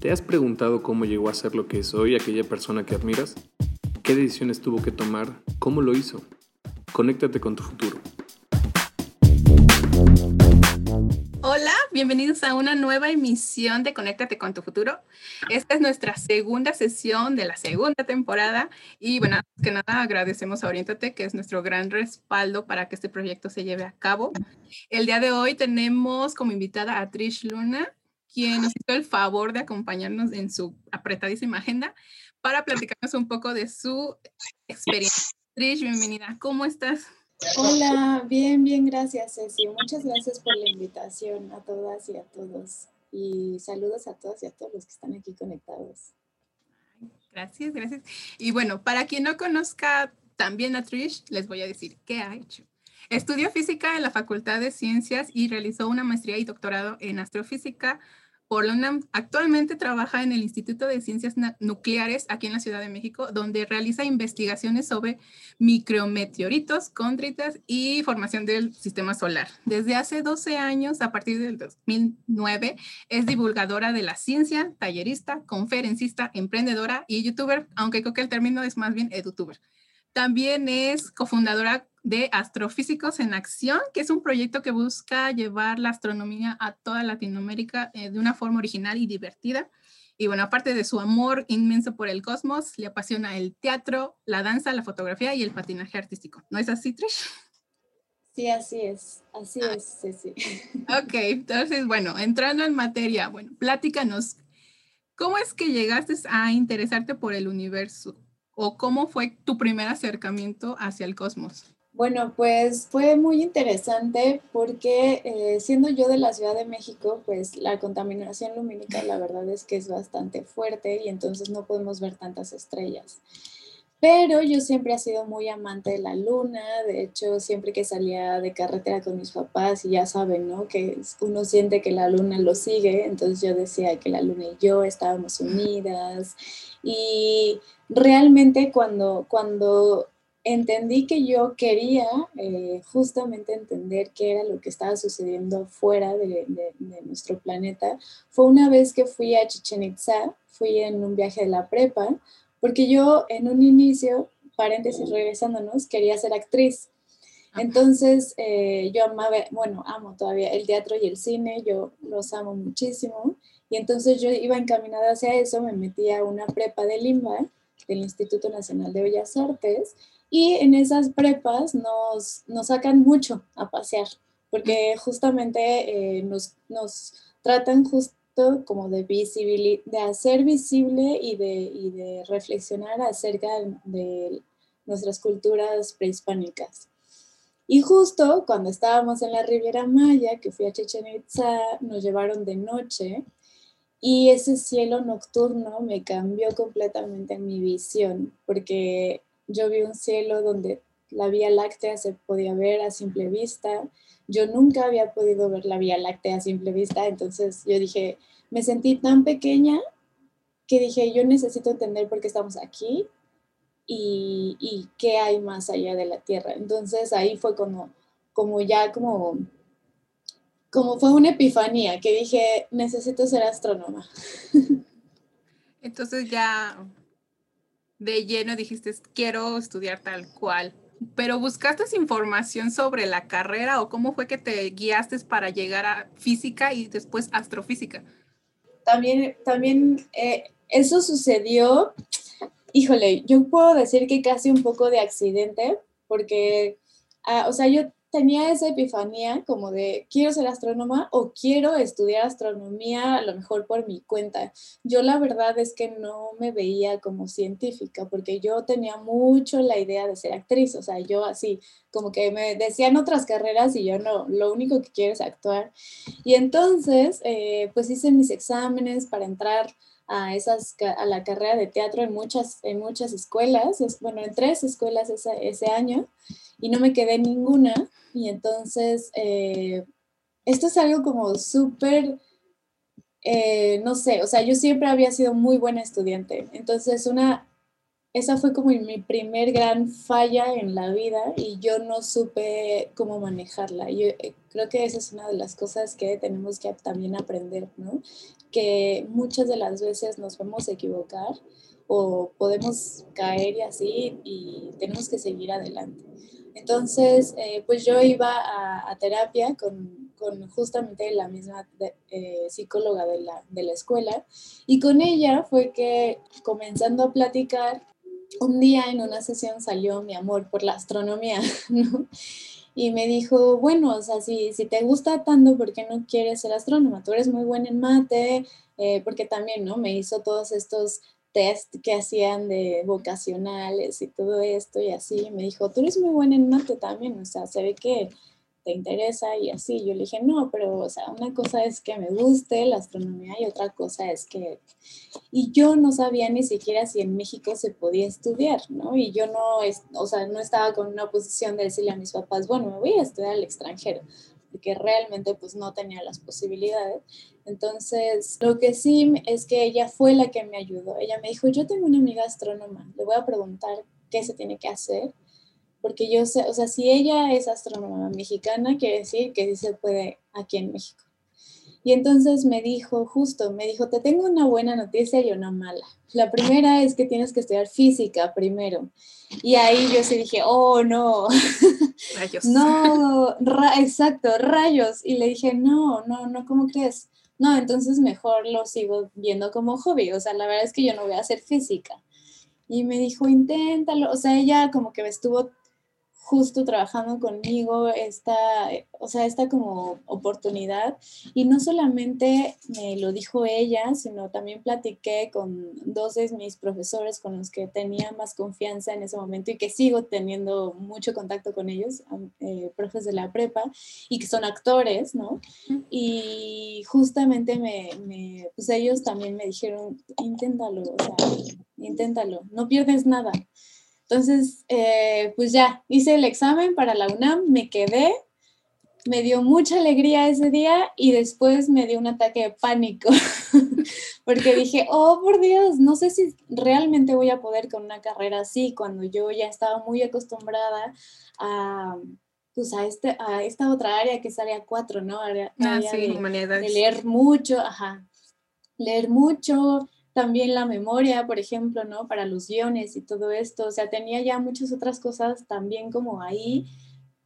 ¿Te has preguntado cómo llegó a ser lo que es hoy aquella persona que admiras? ¿Qué decisiones tuvo que tomar? ¿Cómo lo hizo? Conéctate con tu futuro. Hola, bienvenidos a una nueva emisión de Conéctate con tu futuro. Esta es nuestra segunda sesión de la segunda temporada y bueno, que nada agradecemos a Oriéntate, que es nuestro gran respaldo para que este proyecto se lleve a cabo. El día de hoy tenemos como invitada a Trish Luna, quien nos hizo el favor de acompañarnos en su apretadísima agenda para platicarnos un poco de su experiencia. Trish, bienvenida. ¿Cómo estás? Hola, bien, bien, gracias Ceci. Muchas gracias por la invitación a todas y a todos. Y saludos a todas y a todos los que están aquí conectados. Gracias, gracias. Y bueno, para quien no conozca también a Trish, les voy a decir qué ha hecho. Estudió física en la Facultad de Ciencias y realizó una maestría y doctorado en astrofísica por la UNAM. Actualmente trabaja en el Instituto de Ciencias Nucleares aquí en la Ciudad de México, donde realiza investigaciones sobre micrometeoritos, cóndritas y formación del sistema solar. Desde hace 12 años, a partir del 2009, es divulgadora de la ciencia, tallerista, conferencista, emprendedora y youtuber, aunque creo que el término es más bien edutuber. También es cofundadora de Astrofísicos en Acción, que es un proyecto que busca llevar la astronomía a toda Latinoamérica eh, de una forma original y divertida. Y bueno, aparte de su amor inmenso por el cosmos, le apasiona el teatro, la danza, la fotografía y el patinaje artístico. ¿No es así, Trish? Sí, así es, así ah. es, sí, sí. Ok, entonces, bueno, entrando en materia, bueno, pláticanos, ¿cómo es que llegaste a interesarte por el universo? ¿O cómo fue tu primer acercamiento hacia el cosmos? Bueno, pues fue muy interesante porque eh, siendo yo de la Ciudad de México, pues la contaminación lumínica la verdad es que es bastante fuerte y entonces no podemos ver tantas estrellas. Pero yo siempre he sido muy amante de la luna, de hecho siempre que salía de carretera con mis papás y ya saben, ¿no? Que uno siente que la luna lo sigue, entonces yo decía que la luna y yo estábamos unidas y realmente cuando, cuando entendí que yo quería eh, justamente entender qué era lo que estaba sucediendo fuera de, nuestro planeta. Fue una vez que fui a Chichen Itza, fui en un viaje de la prepa, porque yo en un inicio, paréntesis regresándonos, quería ser actriz. Entonces eh, yo amaba, bueno, amo todavía el teatro y el cine, yo los amo muchísimo. Y entonces yo iba encaminada hacia eso, me metí a una prepa de Lima, del Instituto Nacional de Bellas Artes, y en esas prepas nos, nos sacan mucho a pasear, porque justamente eh, nos, nos, tratan justo como de, de hacer visible y de, y de reflexionar acerca de nuestras culturas prehispánicas. Y justo cuando estábamos en la Riviera Maya, que fui a Chichen Itza, nos llevaron de noche y ese cielo nocturno me cambió completamente mi visión, porque yo vi un cielo donde la Vía Láctea se podía ver a simple vista. Yo nunca había podido ver la Vía Láctea a simple vista, entonces yo dije, me sentí tan pequeña que dije, yo necesito entender por qué estamos aquí y, y qué hay más allá de la Tierra. Entonces ahí fue como, como ya como, como fue una epifanía que dije, necesito ser astrónoma. Entonces ya de lleno dijiste, quiero estudiar tal cual, pero buscaste información sobre la carrera o cómo fue que te guiaste para llegar a física y después astrofísica. También, también eh, eso sucedió, híjole, yo puedo decir que casi un poco de accidente, porque, ah, o sea, yo tenía esa epifanía como de quiero ser astrónoma o quiero estudiar astronomía a lo mejor por mi cuenta. Yo la verdad es que no me veía como científica porque yo tenía mucho la idea de ser actriz, o sea, yo así como que me decían otras carreras y yo no, lo único que quiero es actuar. Y entonces, eh, pues hice mis exámenes para entrar a, esas, a la carrera de teatro en muchas, en muchas escuelas, bueno, en tres escuelas ese, ese año y no me quedé ninguna. Y entonces, eh, esto es algo como súper, eh, no sé, o sea, yo siempre había sido muy buena estudiante. Entonces, una, esa fue como mi primer gran falla en la vida y yo no supe cómo manejarla. Yo eh, creo que esa es una de las cosas que tenemos que también aprender, ¿no? Que muchas de las veces nos podemos equivocar o podemos caer y así y tenemos que seguir adelante. Entonces, eh, pues yo iba a, terapia con, con, justamente la misma eh, psicóloga de la, de la escuela y con ella fue que comenzando a platicar, un día en una sesión salió mi amor por la astronomía, ¿no? Y me dijo, bueno, o sea, si, si te gusta tanto, ¿por qué no quieres ser astrónoma? Tú eres muy buena en mate, eh, porque también, ¿no? Me hizo todos estos test que hacían de vocacionales y todo esto y así. Me dijo, tú eres muy buena en mate también, o sea, se ve que te interesa y así. Yo le dije, no, pero, o sea, una cosa es que me guste la astronomía y otra cosa es que... Y yo no sabía ni siquiera si en México se podía estudiar, ¿no? Y yo no, o sea, no estaba con una posición de decirle a mis papás, bueno, me voy a estudiar al extranjero, porque realmente pues no tenía las posibilidades. Entonces, lo que sí es que ella fue la que me ayudó. Ella me dijo, yo tengo una amiga astrónoma, le voy a preguntar qué se tiene que hacer porque yo sé, o sea, si ella es astrónoma mexicana, quiere decir que sí se puede aquí en México. Y entonces me dijo, justo, me dijo, te tengo una buena noticia y una mala. La primera es que tienes que estudiar física primero. Y ahí yo sí dije, oh, no. Rayos. no, exacto, rayos. Y le dije, no, no, no, ¿cómo crees? No, entonces mejor lo sigo viendo como hobby. O sea, la verdad es que yo no voy a hacer física. Y me dijo, inténtalo. O sea, ella como que me estuvo justo trabajando conmigo esta, o sea, esta como oportunidad. Y no solamente me lo dijo ella, sino también platiqué con dos de mis profesores con los que tenía más confianza en ese momento y que sigo teniendo mucho contacto con ellos, eh, profes de la prepa, y que son actores, ¿no? Y justamente me, me, pues ellos también me dijeron, inténtalo, o sea, inténtalo, no pierdes nada. Entonces, eh, pues ya, hice el examen para la UNAM, me quedé, me dio mucha alegría ese día y después me dio un ataque de pánico, porque dije, oh, por Dios, no sé si realmente voy a poder con una carrera así, cuando yo ya estaba muy acostumbrada a, pues a, este, a esta otra área que es área 4, ¿no? Área, ah, sí, de, de leer mucho, ajá, leer mucho, también la memoria, por ejemplo, ¿no? Para los guiones y todo esto, o sea, tenía ya muchas otras cosas también como ahí,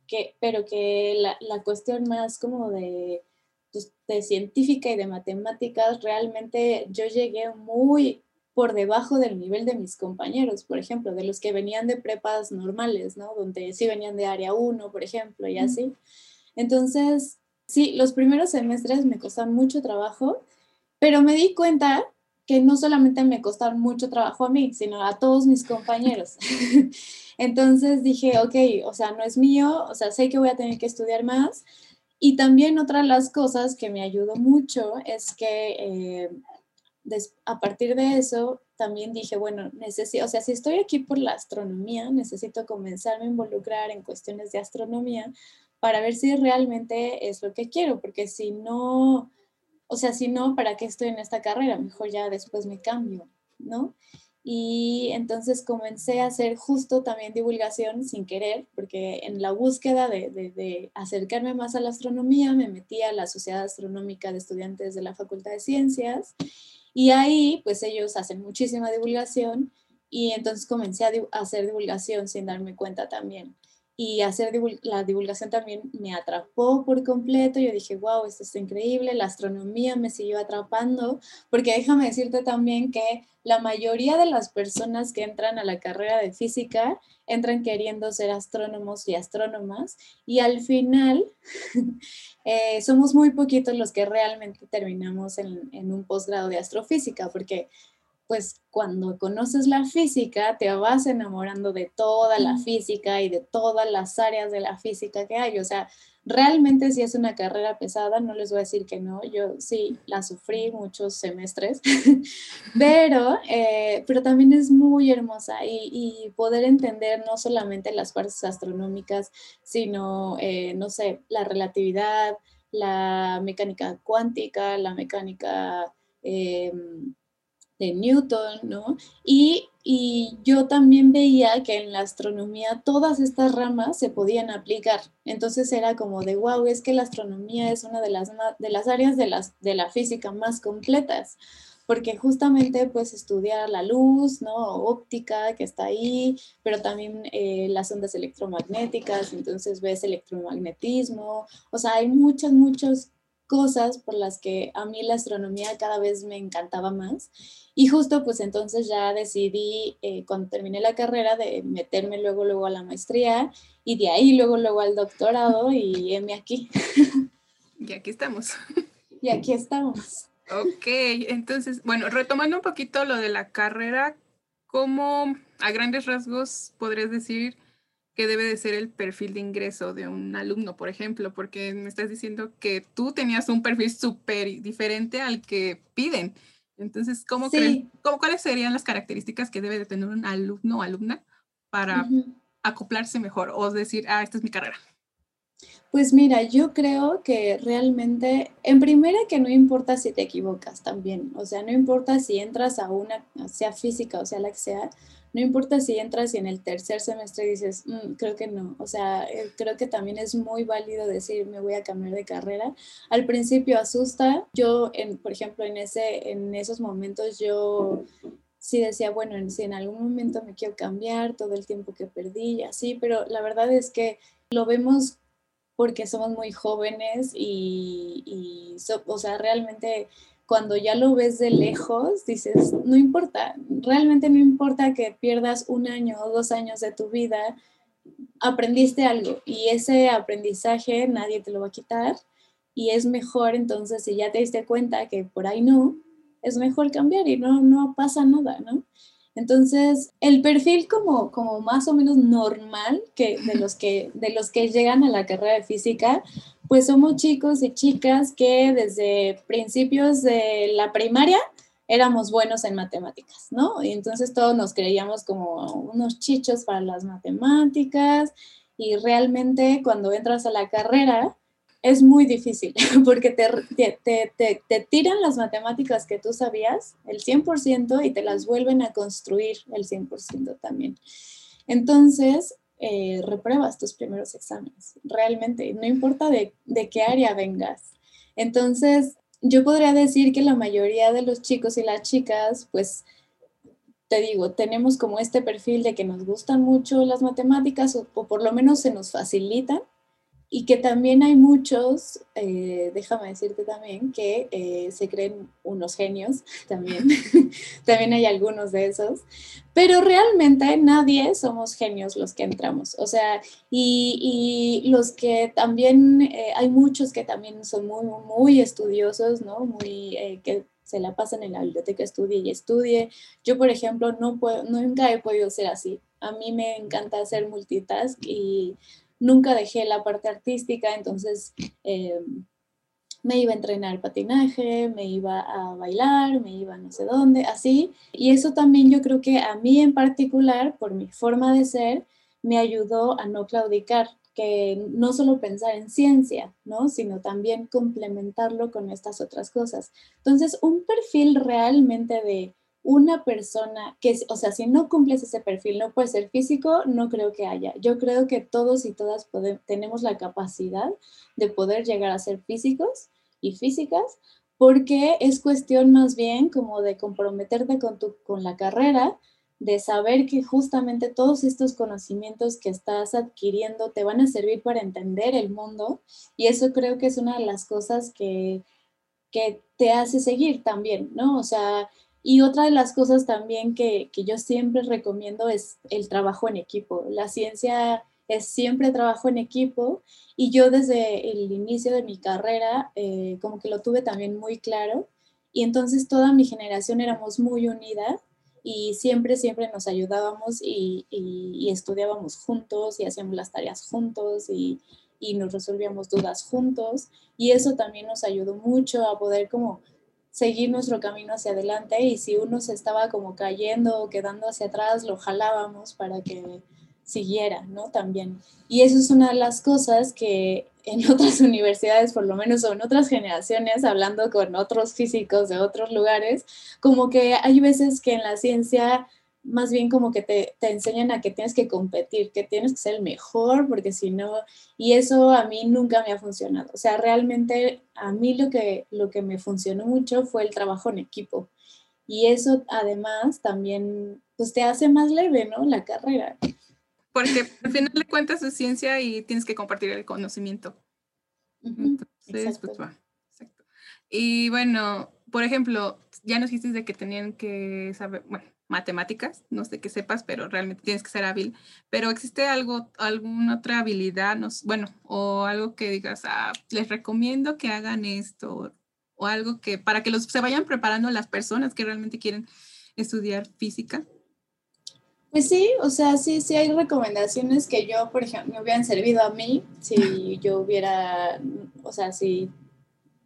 que, pero que la, la cuestión más como de, pues, de científica y de matemáticas, realmente yo llegué muy por debajo del nivel de mis compañeros, por ejemplo, de los que venían de prepas normales, ¿no? Donde sí venían de área 1, por ejemplo, y así. Entonces, sí, los primeros semestres me costaron mucho trabajo, pero me di cuenta que no solamente me costaron mucho trabajo a mí, sino a todos mis compañeros. Entonces dije, ok, o sea, no es mío, o sea, sé que voy a tener que estudiar más. Y también otra de las cosas que me ayudó mucho es que eh, a partir de eso también dije, bueno, necesito, o sea, si estoy aquí por la astronomía, necesito comenzarme a involucrar en cuestiones de astronomía para ver si realmente es lo que quiero, porque si no, o sea, si no, ¿para qué estoy en esta carrera? Mejor ya después me cambio, ¿no? Y entonces comencé a hacer justo también divulgación sin querer, porque en la búsqueda de, acercarme más a la astronomía me metí a la Sociedad Astronómica de Estudiantes de la Facultad de Ciencias y ahí pues ellos hacen muchísima divulgación y entonces comencé a hacer divulgación sin darme cuenta también y hacer la divulgación también me atrapó por completo. Yo dije, wow, esto es increíble, la astronomía me siguió atrapando, porque déjame decirte también que la mayoría de las personas que entran a la carrera de física entran queriendo ser astrónomos y astrónomas y al final eh, somos muy poquitos los que realmente terminamos en, en un posgrado de astrofísica, porque pues cuando conoces la física te vas enamorando de toda la física y de todas las áreas de la física que hay. O sea, realmente si es una carrera pesada, no les voy a decir que no, yo sí la sufrí muchos semestres, pero, eh, pero también es muy hermosa y, poder entender no solamente las partes astronómicas, sino, eh, no sé, la relatividad, la mecánica cuántica, la mecánica... Em, de Newton, ¿no? Y, y, yo también veía que en la astronomía todas estas ramas se podían aplicar. Entonces era como de, wow, es que la astronomía es una de las, de las áreas de, las, de la física más completas porque justamente pues estudiar la luz, ¿no? Óptica que está ahí, pero también eh, las ondas electromagnéticas, entonces ves electromagnetismo, o sea, hay muchas, muchas cosas por las que a mí la astronomía cada vez me encantaba más. Y justo pues entonces ya decidí eh, cuando terminé la carrera de meterme luego, luego a la maestría y de ahí luego, luego al doctorado y heme aquí. Y aquí estamos. Y aquí estamos. Ok, entonces, bueno, retomando un poquito lo de la carrera, ¿cómo a grandes rasgos podrías decir que debe de ser el perfil de ingreso de un alumno, por ejemplo? Porque me estás diciendo que tú tenías un perfil súper diferente al que piden. Entonces, ¿cómo ¿cuáles serían las características que debe de tener un alumno o alumna para acoplarse mejor o decir, ah, esta es mi carrera? Pues mira, yo creo que realmente, en primera que no importa si te equivocas también, o sea, no importa si entras a una, sea física o sea la que sea, no importa si entras y en el tercer semestre dices, mm, creo que no, o sea, eh, creo que también es muy válido decir, me voy a cambiar de carrera. Al principio asusta, yo, en, por ejemplo, en, ese, en esos momentos yo sí decía, bueno, si en algún momento me quiero cambiar, todo el tiempo que perdí y así, pero la verdad es que lo vemos porque somos muy jóvenes y, o sea, realmente cuando ya lo ves de lejos, dices, no importa, realmente no importa que pierdas un año o dos años de tu vida, aprendiste algo y ese aprendizaje nadie te lo va a quitar y es mejor entonces si ya te diste cuenta que por ahí no, es mejor cambiar y no, no pasa nada, ¿no? Entonces, el perfil como, como más o menos normal que de, los que de los que llegan a la carrera de física, pues somos chicos y chicas que desde principios de la primaria éramos buenos en matemáticas, ¿no? Y entonces todos nos creíamos como unos chichos para las matemáticas y realmente cuando entras a la carrera, es muy difícil porque te, te, te, te, tiran las matemáticas que tú sabías, el 100%, y te las vuelven a construir el 100% también. Entonces, eh, repruebas tus primeros exámenes, realmente, no importa de, de qué área vengas. Entonces, yo podría decir que la mayoría de los chicos y las chicas, pues, te digo, tenemos como este perfil de que nos gustan mucho las matemáticas o, o por lo menos se nos facilitan y que también hay muchos, eh, déjame decirte también, que eh, se creen unos genios, también, también hay algunos de esos, pero realmente nadie somos genios los que entramos, o sea, y, y los que también, eh, hay muchos que también son muy, muy estudiosos, ¿no? Muy, que se la pasan en la biblioteca, estudie y estudie. Yo, por ejemplo, no puedo, nunca he podido ser así. A mí me encanta hacer multitask y nunca dejé la parte artística, entonces eh, me iba a entrenar patinaje, me iba a bailar, me iba a no sé dónde, así. Y eso también yo creo que a mí en particular, por mi forma de ser, me ayudó a no claudicar, que no solo pensar en ciencia, ¿no? sino también complementarlo con estas otras cosas. Entonces, un perfil realmente de una persona que, o sea, si no cumples ese perfil, no puede ser físico, no creo que haya. Yo creo que todos y todas tenemos la capacidad de poder llegar a ser físicos y físicas, porque es cuestión más bien como de comprometerte con, tu, con la carrera, de saber que justamente todos estos conocimientos que estás adquiriendo te van a servir para entender el mundo y eso creo que es una de las cosas que, que te hace seguir también, ¿no? O sea, y otra de las cosas también que, yo siempre recomiendo es el trabajo en equipo. La ciencia es siempre trabajo en equipo y yo desde el inicio de mi carrera eh, como que lo tuve también muy claro y entonces toda mi generación éramos muy unida y siempre, siempre nos ayudábamos y, estudiábamos juntos y hacíamos las tareas juntos y, y nos resolvíamos dudas juntos y eso también nos ayudó mucho a poder como seguir nuestro camino hacia adelante y si uno se estaba como cayendo o quedando hacia atrás, lo jalábamos para que siguiera, ¿no? También. Y eso es una de las cosas que en otras universidades, por lo menos, o en otras generaciones, hablando con otros físicos de otros lugares, como que hay veces que en la ciencia más bien como que te, te, enseñan a que tienes que competir, que tienes que ser el mejor, porque si no, y eso a mí nunca me ha funcionado. O sea, realmente a mí lo que, lo que me funcionó mucho fue el trabajo en equipo. Y eso además también, pues te hace más leve, ¿no? La carrera. Porque al final le cuentas tu ciencia y tienes que compartir el conocimiento. Entonces, pues va. Exacto. Y bueno, por ejemplo, ya nos dijiste de que tenían que saber, bueno, matemáticas, no sé qué sepas, pero realmente tienes que ser hábil. Pero existe algo, alguna otra habilidad, no, bueno, o algo que digas, ah, les recomiendo que hagan esto, o algo que para que los, se vayan preparando las personas que realmente quieren estudiar física. Pues sí, o sea, sí, sí hay recomendaciones que yo, por ejemplo, me hubieran servido a mí si yo hubiera, o sea, si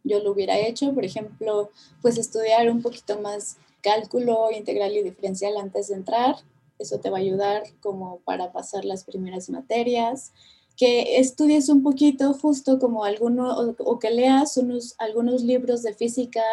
yo lo hubiera hecho, por ejemplo, pues estudiar un poquito más cálculo integral y diferencial antes de entrar. Eso te va a ayudar como para pasar las primeras materias. Que estudies un poquito justo como alguno, o, que leas unos, algunos libros de física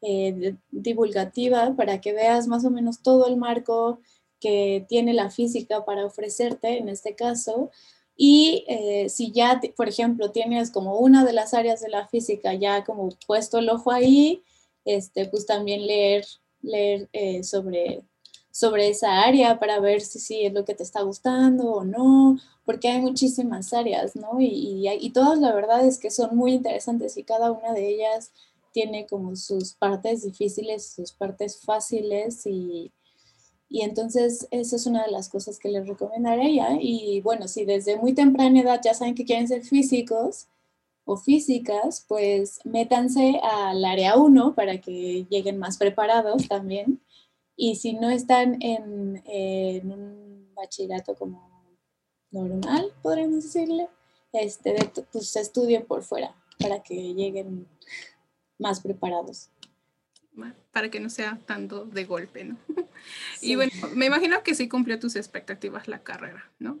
eh, divulgativa para que veas más o menos todo el marco que tiene la física para ofrecerte en este caso. Y eh, si ya, por ejemplo, tienes como una de las áreas de la física ya como puesto el ojo ahí, este, pues también leer leer eh, sobre, sobre esa área para ver si, si es lo que te está gustando o no, porque hay muchísimas áreas, ¿no? Y, y, todas la verdad es que son muy interesantes y cada una de ellas tiene como sus partes difíciles, sus partes fáciles y, y entonces esa es una de las cosas que les recomendaría. Y bueno, si desde muy temprana edad ya saben que quieren ser físicos, o físicas, pues métanse al área 1 para que lleguen más preparados también. Y si no están en, en un bachillerato como normal, podríamos decirle, este, pues estudien por fuera para que lleguen más preparados. Para que no sea tanto de golpe, ¿no? Y bueno, me imagino que sí cumplió tus expectativas la carrera, ¿no?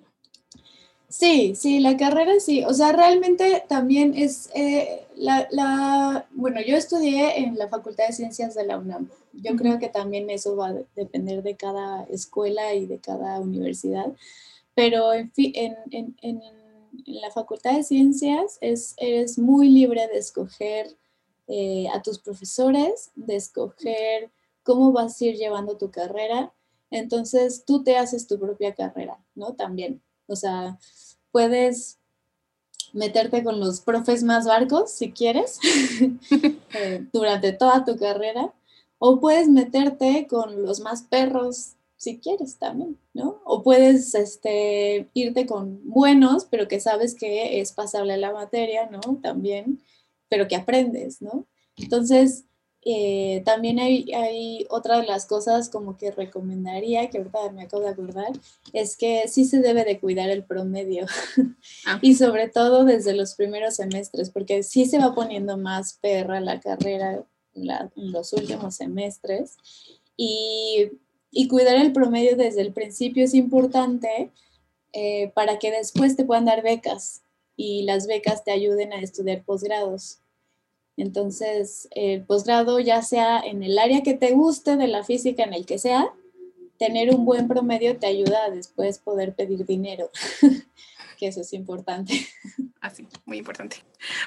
Sí, sí, la carrera sí. O sea, realmente también es eh, la, la, bueno, yo estudié en la Facultad de Ciencias de la UNAM. Yo creo que también eso va a depender de cada escuela y de cada universidad. Pero en, en, en, en la Facultad de Ciencias es, eres muy libre de escoger eh, a tus profesores, de escoger cómo vas a ir llevando tu carrera. Entonces, tú te haces tu propia carrera, ¿no? También. O sea, puedes meterte con los profes más barcos si quieres eh, durante toda tu carrera o puedes meterte con los más perros si quieres también, ¿no? O puedes este, irte con buenos, pero que sabes que es pasable la materia, ¿no? También, pero que aprendes, ¿no? Entonces, eh, también hay, hay, otra de las cosas como que recomendaría, que ahorita me acabo de acordar, es que sí se debe de cuidar el promedio ah. y sobre todo desde los primeros semestres, porque sí se va poniendo más perra la carrera en los últimos semestres y, y, cuidar el promedio desde el principio es importante eh, para que después te puedan dar becas y las becas te ayuden a estudiar posgrados. Entonces, el posgrado, ya sea en el área que te guste de la física, en el que sea, tener un buen promedio te ayuda a después poder pedir dinero, que eso es importante. Así, ah, muy importante.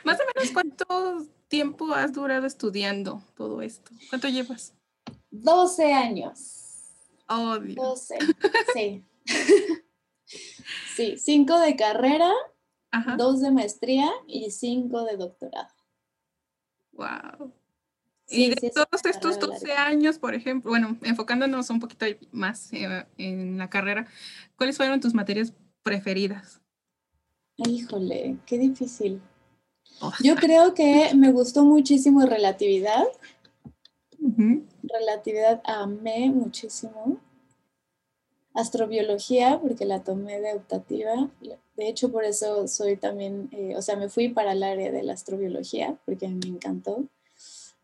Más o menos, ¿cuánto tiempo has durado estudiando todo esto? ¿Cuánto llevas? 12 años. Oh, Dios. 12, sí. sí, 5 de carrera, 2 de maestría y 5 de doctorado. Wow. y de todos estos 12 años, por ejemplo, bueno, enfocándonos un poquito más eh, en la carrera, ¿cuáles fueron tus materias preferidas? Híjole, qué difícil. Oh. Yo creo que me gustó muchísimo relatividad. Relatividad amé muchísimo. Astrobiología, porque la tomé de optativa. De hecho, por eso soy también, eh, o sea, me fui para el área de la astrobiología, porque me encantó.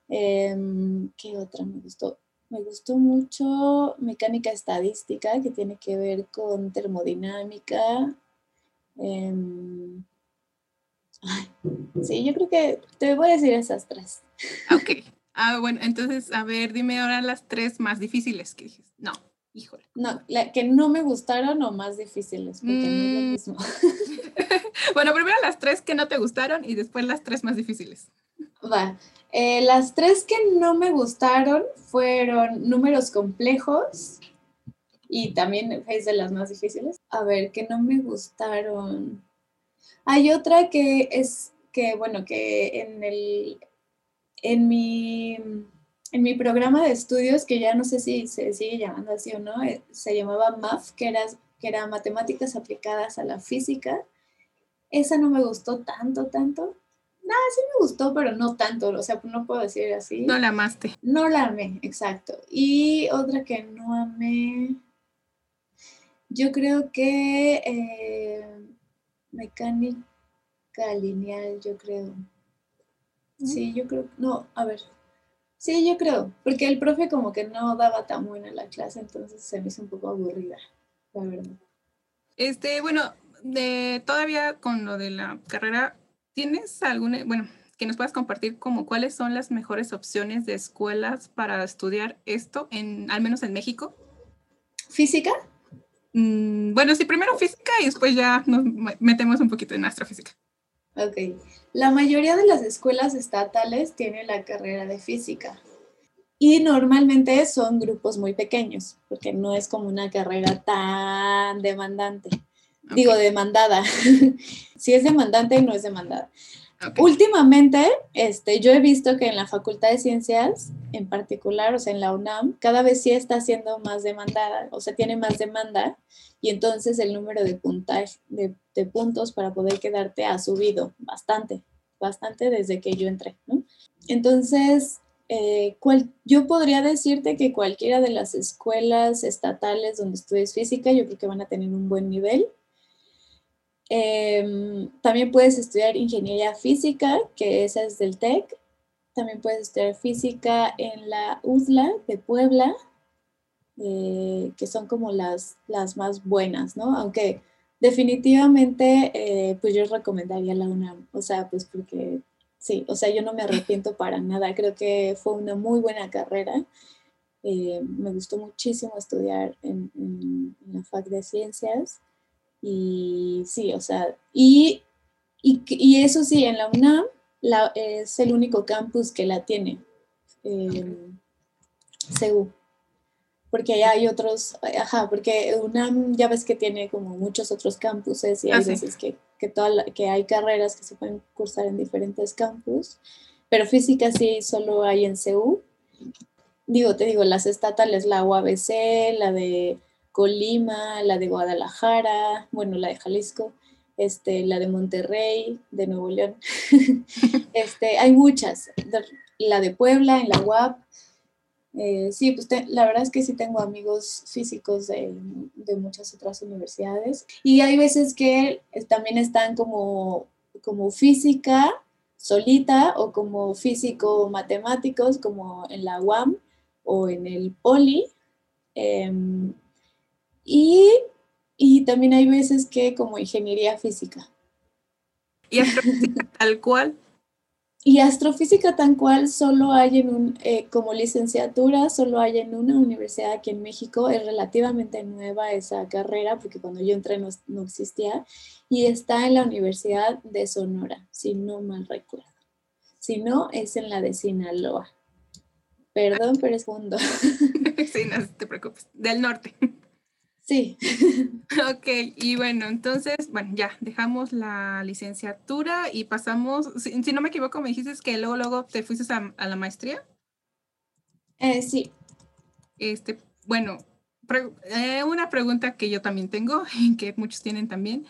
Em, ¿Qué otra me gustó? Me gustó mucho mecánica estadística, que tiene que ver con termodinámica. Em, sí, yo creo que te voy a decir esas tres. Ok. Ah, bueno, entonces, a ver, dime ahora las tres más difíciles que dices. No, híjole. No, la que no me gustaron o más difíciles, porque no es lo Mm. mismo. bueno, primero las tres que no te gustaron y después las tres más difíciles. Va. Eh, las tres que no me gustaron fueron números complejos y también es de las más difíciles. A ver, que no me gustaron. Hay otra que es que, bueno, que en el, en mi, en mi programa de estudios, que ya no sé si se sigue llamando así o no, eh, se llamaba MAF, que era, que era Matemáticas Aplicadas a la Física. Esa no me gustó tanto, tanto. Nada, sí me gustó, pero no tanto, o sea, no puedo decir así. No la amaste. No la amé, exacto. Y otra que no amé, yo creo que eh, mecánica lineal, yo creo. Sí, yo creo, no, a ver. Sí, yo creo, porque el profe como que no daba tan buena la clase, entonces se me hizo un poco aburrida, la verdad. Este, bueno, de, todavía con lo de la carrera, ¿tienes alguna, bueno, que nos puedas compartir como cuáles son las mejores opciones de escuelas para estudiar esto, en, al menos en México? ¿Física? Mm, bueno, sí, primero física y después ya nos me- metemos un poquito en astrofísica. Ok. La mayoría de las escuelas estatales tienen la carrera de física y normalmente son grupos muy pequeños porque no es como una carrera tan demandante. Digo, demandada. si es demandante, no es demandada. Últimamente, este, yo he visto que en la Facultad de Ciencias, en particular, o sea, en la UNAM, cada vez sí está siendo más demandada, o sea, tiene más demanda, y entonces el número de puntaje, de puntos para poder quedarte ha subido bastante, bastante desde que yo entré, ¿no? Entonces, eh, cual- yo podría decirte que cualquiera de las escuelas estatales donde estudies física, yo creo que van a tener un buen nivel. Em, también puedes estudiar ingeniería física, que esa es del TEC. También puedes estudiar física en la USLA de Puebla, eh, que son como las, las más buenas, ¿no? Aunque definitivamente, eh, pues yo recomendaría la UNAM, o sea, pues porque sí, o sea, yo no me arrepiento para nada, creo que fue una muy buena carrera. Eh, me gustó muchísimo estudiar en, en- en la Fac de Ciencias. Y sí, o sea, y, y, y eso sí, en la UNAM la- es el único campus que la tiene, eh, CEU. Porque allá hay otros, ajá, porque UNAM ya ves que tiene como muchos otros campuses y hay Ah, sí. veces que, que, toda la- que hay carreras que se pueden cursar en diferentes campus, pero física sí solo hay en CEU. Digo, te digo, las estatales, la UABC, la de Colima, la de Guadalajara, bueno, la de Jalisco, este, la de Monterrey, de Nuevo León. este, hay muchas. La de Puebla, en la UAP. Eh, sí, pues la verdad es que sí tengo amigos físicos de, de muchas otras universidades. Y hay veces que eh, también están como, como física solita o como físico matemáticos, como en la UAM o en el POLI. Em, y, y también hay veces que como ingeniería física. Y astrofísica tal cual. Y astrofísica tan cual solo hay en un, eh, como licenciatura, solo hay en una universidad aquí en México. Es relativamente nueva esa carrera porque cuando yo entré no, no existía. Y está en la Universidad de Sonora, si no mal recuerdo. Si no, es en la de Sinaloa. Perdón, pero es fondo. sí, no te preocupes. Del norte. Sí. Ok, y bueno, entonces, bueno, ya dejamos la licenciatura y pasamos, si, si no me equivoco, me dijiste que luego, luego te fuiste a, a la maestría. Eh, sí. Este, bueno, pre- eh, una pregunta que yo también tengo y que muchos tienen también.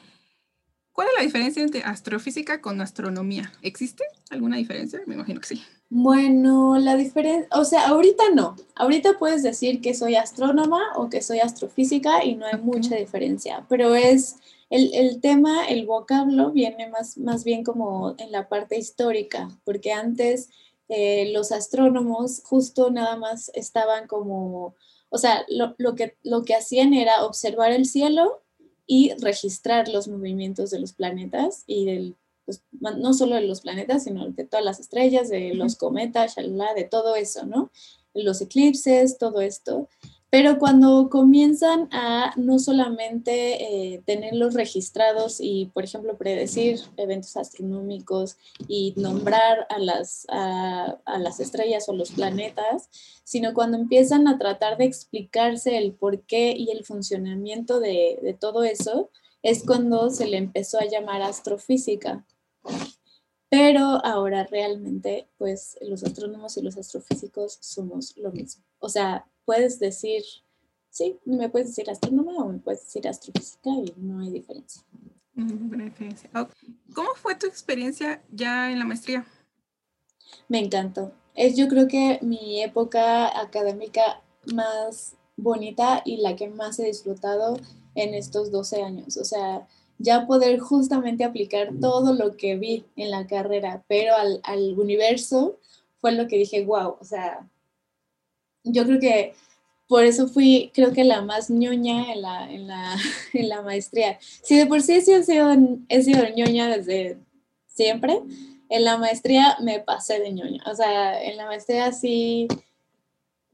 ¿Cuál es la diferencia entre astrofísica con astronomía? ¿Existe alguna diferencia? Me imagino que sí. Bueno, la diferencia, o sea, ahorita no. Ahorita puedes decir que soy astrónoma o que soy astrofísica y no hay mucha diferencia, pero es el, el tema, el vocablo viene más, más bien como en la parte histórica, porque antes eh, los astrónomos justo nada más estaban como, o sea, lo, lo que, lo que hacían era observar el cielo y registrar los movimientos de los planetas y del, pues, no solo de los planetas, sino de todas las estrellas, de los cometas, de todo eso, ¿no? Los eclipses, todo esto. Pero cuando comienzan a no solamente eh, tenerlos registrados y, por ejemplo, predecir eventos astronómicos y nombrar a las, a, las estrellas o los planetas, sino cuando empiezan a tratar de explicarse el porqué y el funcionamiento de, de todo eso, es cuando se le empezó a llamar astrofísica. Pero ahora realmente, pues los astrónomos y los astrofísicos somos lo mismo. O sea, puedes decir, sí, me puedes decir astrónoma o me puedes decir astrofísica y no hay diferencia. ¿Cómo fue tu experiencia ya en la maestría? Me encantó. Es yo creo que mi época académica más bonita y la que más he disfrutado en estos 12 años. O sea, ya poder justamente aplicar todo lo que vi en la carrera, pero al, al universo fue lo que dije, wow, o sea, yo creo que por eso fui, creo que la más ñoña en la, en la, en la maestría. Si de por sí he sido, he sido ñoña desde siempre, en la maestría me pasé de ñoña. O sea, en la maestría sí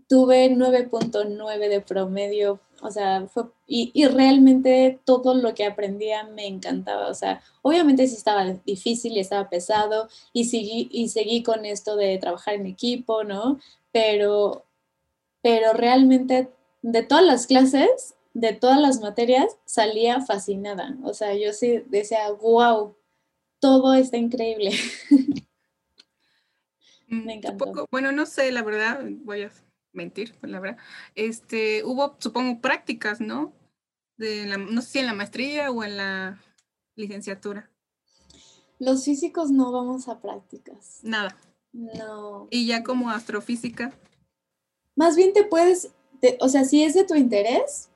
tuve 9.9 de promedio, o sea, fue, y, y, realmente todo lo que aprendía me encantaba, o sea, obviamente sí estaba difícil y estaba pesado y seguí, y seguí con esto de trabajar en equipo, ¿no? Pero pero realmente de todas las clases, de todas las materias, salía fascinada. O sea, yo sí decía, wow, todo está increíble. Mm, Me encantó. bueno, no sé, la verdad, voy a mentir, pues la verdad. Este, hubo, supongo, prácticas, ¿no? De no sé si en la maestría o en la licenciatura. Los físicos no vamos a prácticas. Nada. No. ¿Y ya como astrofísica? Más bien te puedes, o sea, si es de tu interés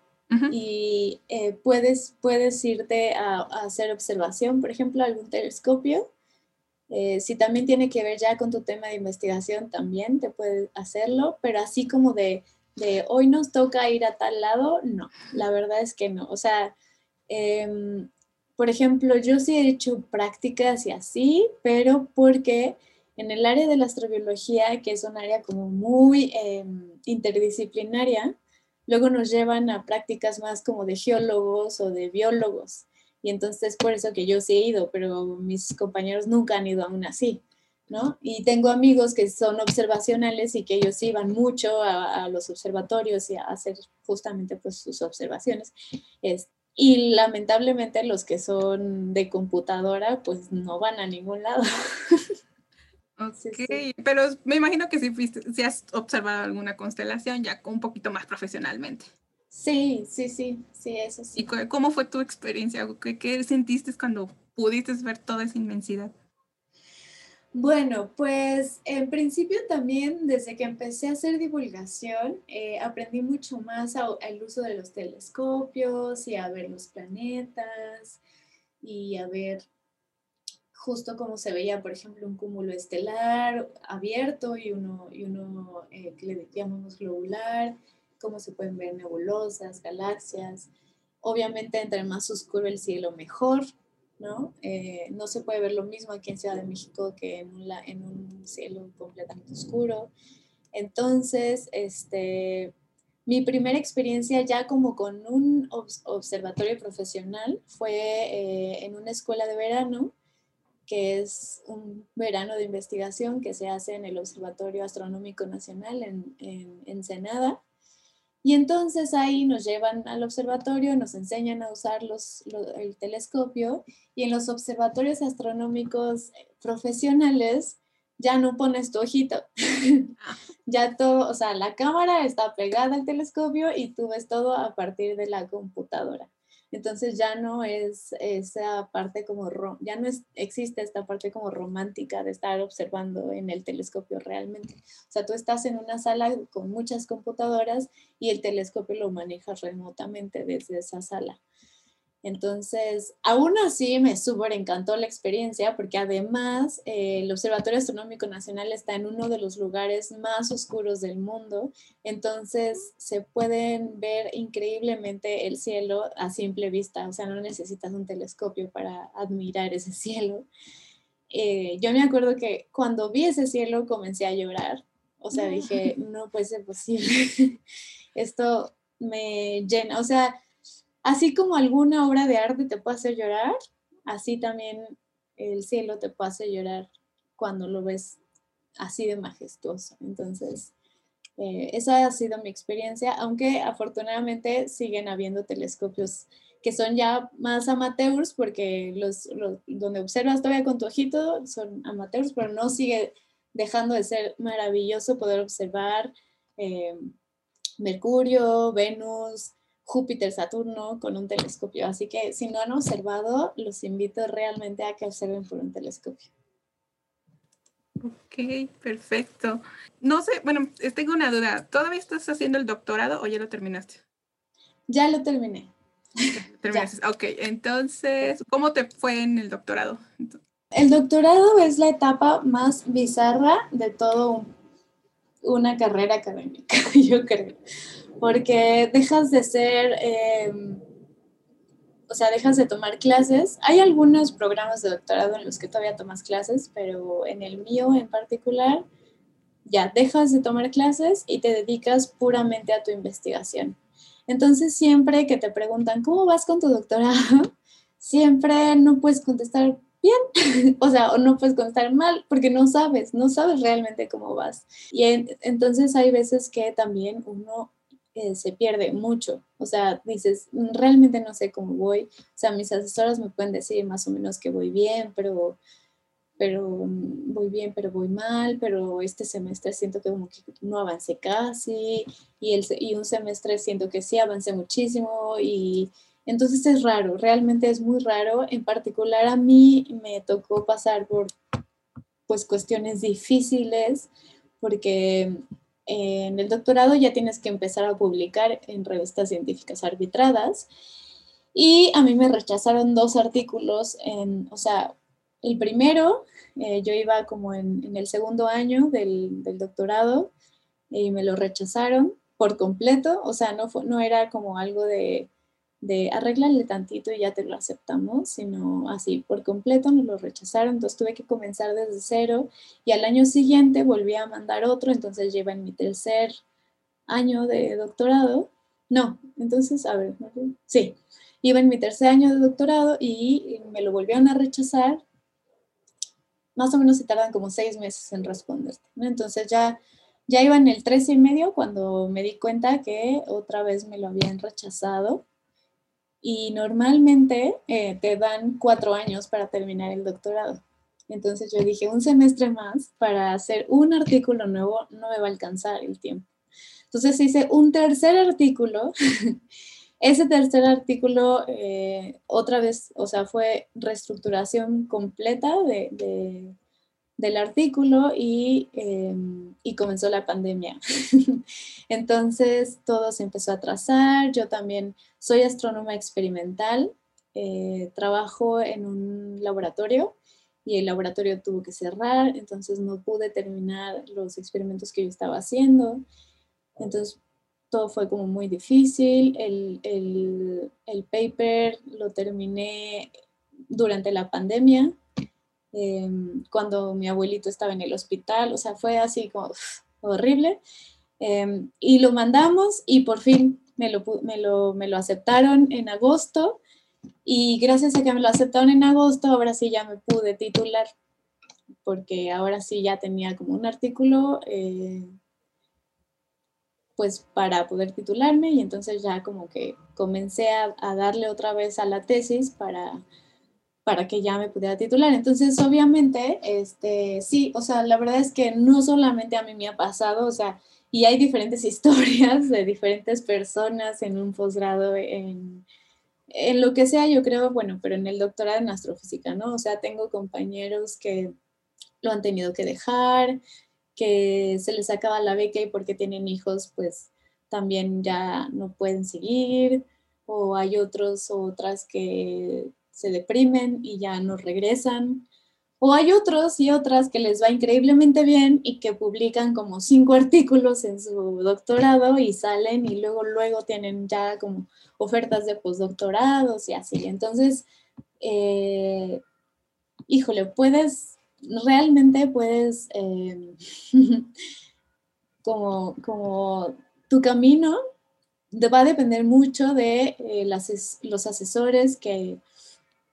y eh, puedes, puedes irte a, hacer observación, por ejemplo, algún telescopio. Eh, si también tiene que ver ya con tu tema de investigación, también te puedes hacerlo, pero así como de, de hoy nos toca ir a tal lado, no, la verdad es que no. O sea, em, por ejemplo, yo sí he hecho prácticas y así, pero porque en el área de la astrobiología, que es un área como muy em, interdisciplinaria, luego nos llevan a prácticas más como de geólogos o de biólogos. Y entonces por eso que yo sí he ido, pero mis compañeros nunca han ido aún así, ¿no? Y tengo amigos que son observacionales y que ellos iban mucho a, los observatorios y a hacer justamente pues sus observaciones. y lamentablemente los que son de computadora pues no van a ningún lado. Ok, pero me imagino que si, has observado alguna constelación ya un poquito más profesionalmente. Sí, sí, sí, sí, eso sí. ¿Y cómo fue tu experiencia? ¿Qué, qué sentiste cuando pudiste ver toda esa inmensidad? Bueno, pues en principio también desde que empecé a hacer divulgación eh, aprendí mucho más al uso de los telescopios y a ver los planetas y a ver justo como se veía, por ejemplo, un cúmulo estelar abierto y uno, y uno eh, que le llamamos globular, cómo se pueden ver nebulosas, galaxias. Obviamente, entre más oscuro el cielo, mejor, ¿no? Eh, no se puede ver lo mismo aquí en Ciudad de México que en un, en un cielo completamente oscuro. Entonces, este, mi primera experiencia ya como con un observatorio profesional fue eh, en una escuela de verano que es un verano de investigación que se hace en el Observatorio Astronómico Nacional en, en Ensenada. Y entonces ahí nos llevan al observatorio, nos enseñan a usar los, el telescopio y en los observatorios astronómicos profesionales ya no pones tu ojito. ya todo, o sea, la cámara está pegada al telescopio y tú ves todo a partir de la computadora. Entonces ya no es esa parte como, ya no es, existe esta parte como romántica de estar observando en el telescopio realmente. O sea, tú estás en una sala con muchas computadoras y el telescopio lo manejas remotamente desde esa sala. Entonces, aún así me súper encantó la experiencia porque además eh, el Observatorio Astronómico Nacional está en uno de los lugares más oscuros del mundo, entonces se pueden ver increíblemente el cielo a simple vista, o sea, no necesitas un telescopio para admirar ese cielo. eh, yo me acuerdo que cuando vi ese cielo comencé a llorar. O sea, dije, no puede ser posible. Esto me llena. O sea, así como alguna obra de arte te puede hacer llorar, así también el cielo te puede hacer llorar cuando lo ves así de majestuoso. Entonces, eh, esa ha sido mi experiencia, aunque afortunadamente siguen habiendo telescopios que son ya más amateurs, porque los, donde observas todavía con tu ojito son amateurs, pero no sigue dejando de ser maravilloso poder observar eh, Mercurio, Venus, Júpiter, Saturno con un telescopio. Así que si no han observado, los invito realmente a que observen por un telescopio. Ok, perfecto. No sé, bueno, tengo una duda. ¿Todavía estás haciendo el doctorado o ya lo terminaste? Ya lo terminé. Terminaste. ok, entonces, ¿cómo te fue en el doctorado? El doctorado es la etapa más bizarra de todo una carrera académica, yo creo, porque dejas de ser... Em, o sea, dejas de tomar clases. Hay algunos programas de doctorado en los que todavía tomas clases, pero en el mío en particular, ya dejas de tomar clases y te dedicas puramente a tu investigación. Entonces, siempre que te preguntan, ¿cómo vas con tu doctorado? Siempre no puedes contestar bien, o sea, o no puedes contestar mal, porque no sabes, no sabes realmente cómo vas. Y entonces hay veces que también uno eh, se pierde mucho. O sea, dices, mm, realmente no sé cómo voy. O sea, mis asesoras me pueden decir más o menos que voy bien, pero, pero mm, voy bien, pero voy mal, pero este semestre siento que como que no avancé casi y, el, y un semestre siento que sí avancé muchísimo y entonces es raro, realmente es muy raro. En particular a mí me tocó pasar por pues cuestiones difíciles porque en el doctorado ya tienes que empezar a publicar en revistas científicas arbitradas. Y a mí me rechazaron dos artículos, en, o sea, el primero, eh, yo iba como en, el segundo año del, del, doctorado y me lo rechazaron por completo, o sea, no, no era como algo de, de arreglarle tantito y ya te lo aceptamos, sino así por completo nos lo rechazaron, entonces tuve que comenzar desde cero y al año siguiente volví a mandar otro, entonces lleva en mi tercer año de doctorado, no, entonces, a ver, sí, iba en mi tercer año de doctorado y me lo volvieron a rechazar, más o menos se tardan como seis meses en responderte, entonces ya ya iba en el tres y medio cuando me di cuenta que otra vez me lo habían rechazado y normalmente eh, te dan cuatro años para terminar el doctorado. Entonces yo dije, un semestre más para hacer un artículo nuevo no me va a alcanzar el tiempo. Entonces hice un tercer artículo. Ese tercer artículo, eh, otra vez, o sea, fue reestructuración completa de, del artículo y, em, y, comenzó la pandemia. Entonces todo se empezó a atrasar. Yo también soy astrónoma experimental, eh, trabajo en un laboratorio y el laboratorio tuvo que cerrar, entonces no pude terminar los experimentos que yo estaba haciendo. Entonces todo fue como muy difícil. El paper lo terminé durante la pandemia, em, cuando mi abuelito estaba en el hospital, o sea, fue así como horrible. Em, y lo mandamos y por fin me lo, me lo, me lo aceptaron en agosto y gracias a que me lo aceptaron en agosto, ahora sí ya me pude titular, porque ahora sí ya tenía como un artículo, eh, pues para poder titularme y entonces ya como que comencé a, a, darle otra vez a la tesis para, para que ya me pudiera titular. Entonces, obviamente, este, sí, o sea, la verdad es que no solamente a mí me ha pasado, o sea, y hay diferentes historias de diferentes personas en un posgrado, en, en lo que sea, yo creo, bueno, pero en el doctorado en astrofísica, ¿no? O sea, tengo compañeros que lo han tenido que dejar, que se les acaba la beca y porque tienen hijos, pues también ya no pueden seguir, o hay otros o otras que se deprimen y ya no regresan. O hay otros y otras que les va increíblemente bien y que publican como cinco artículos en su doctorado y salen y luego, luego tienen ya como ofertas de postdoctorados y así. Entonces, eh, híjole, puedes, realmente puedes, em, como, como tu camino va a depender mucho de eh, los asesores que,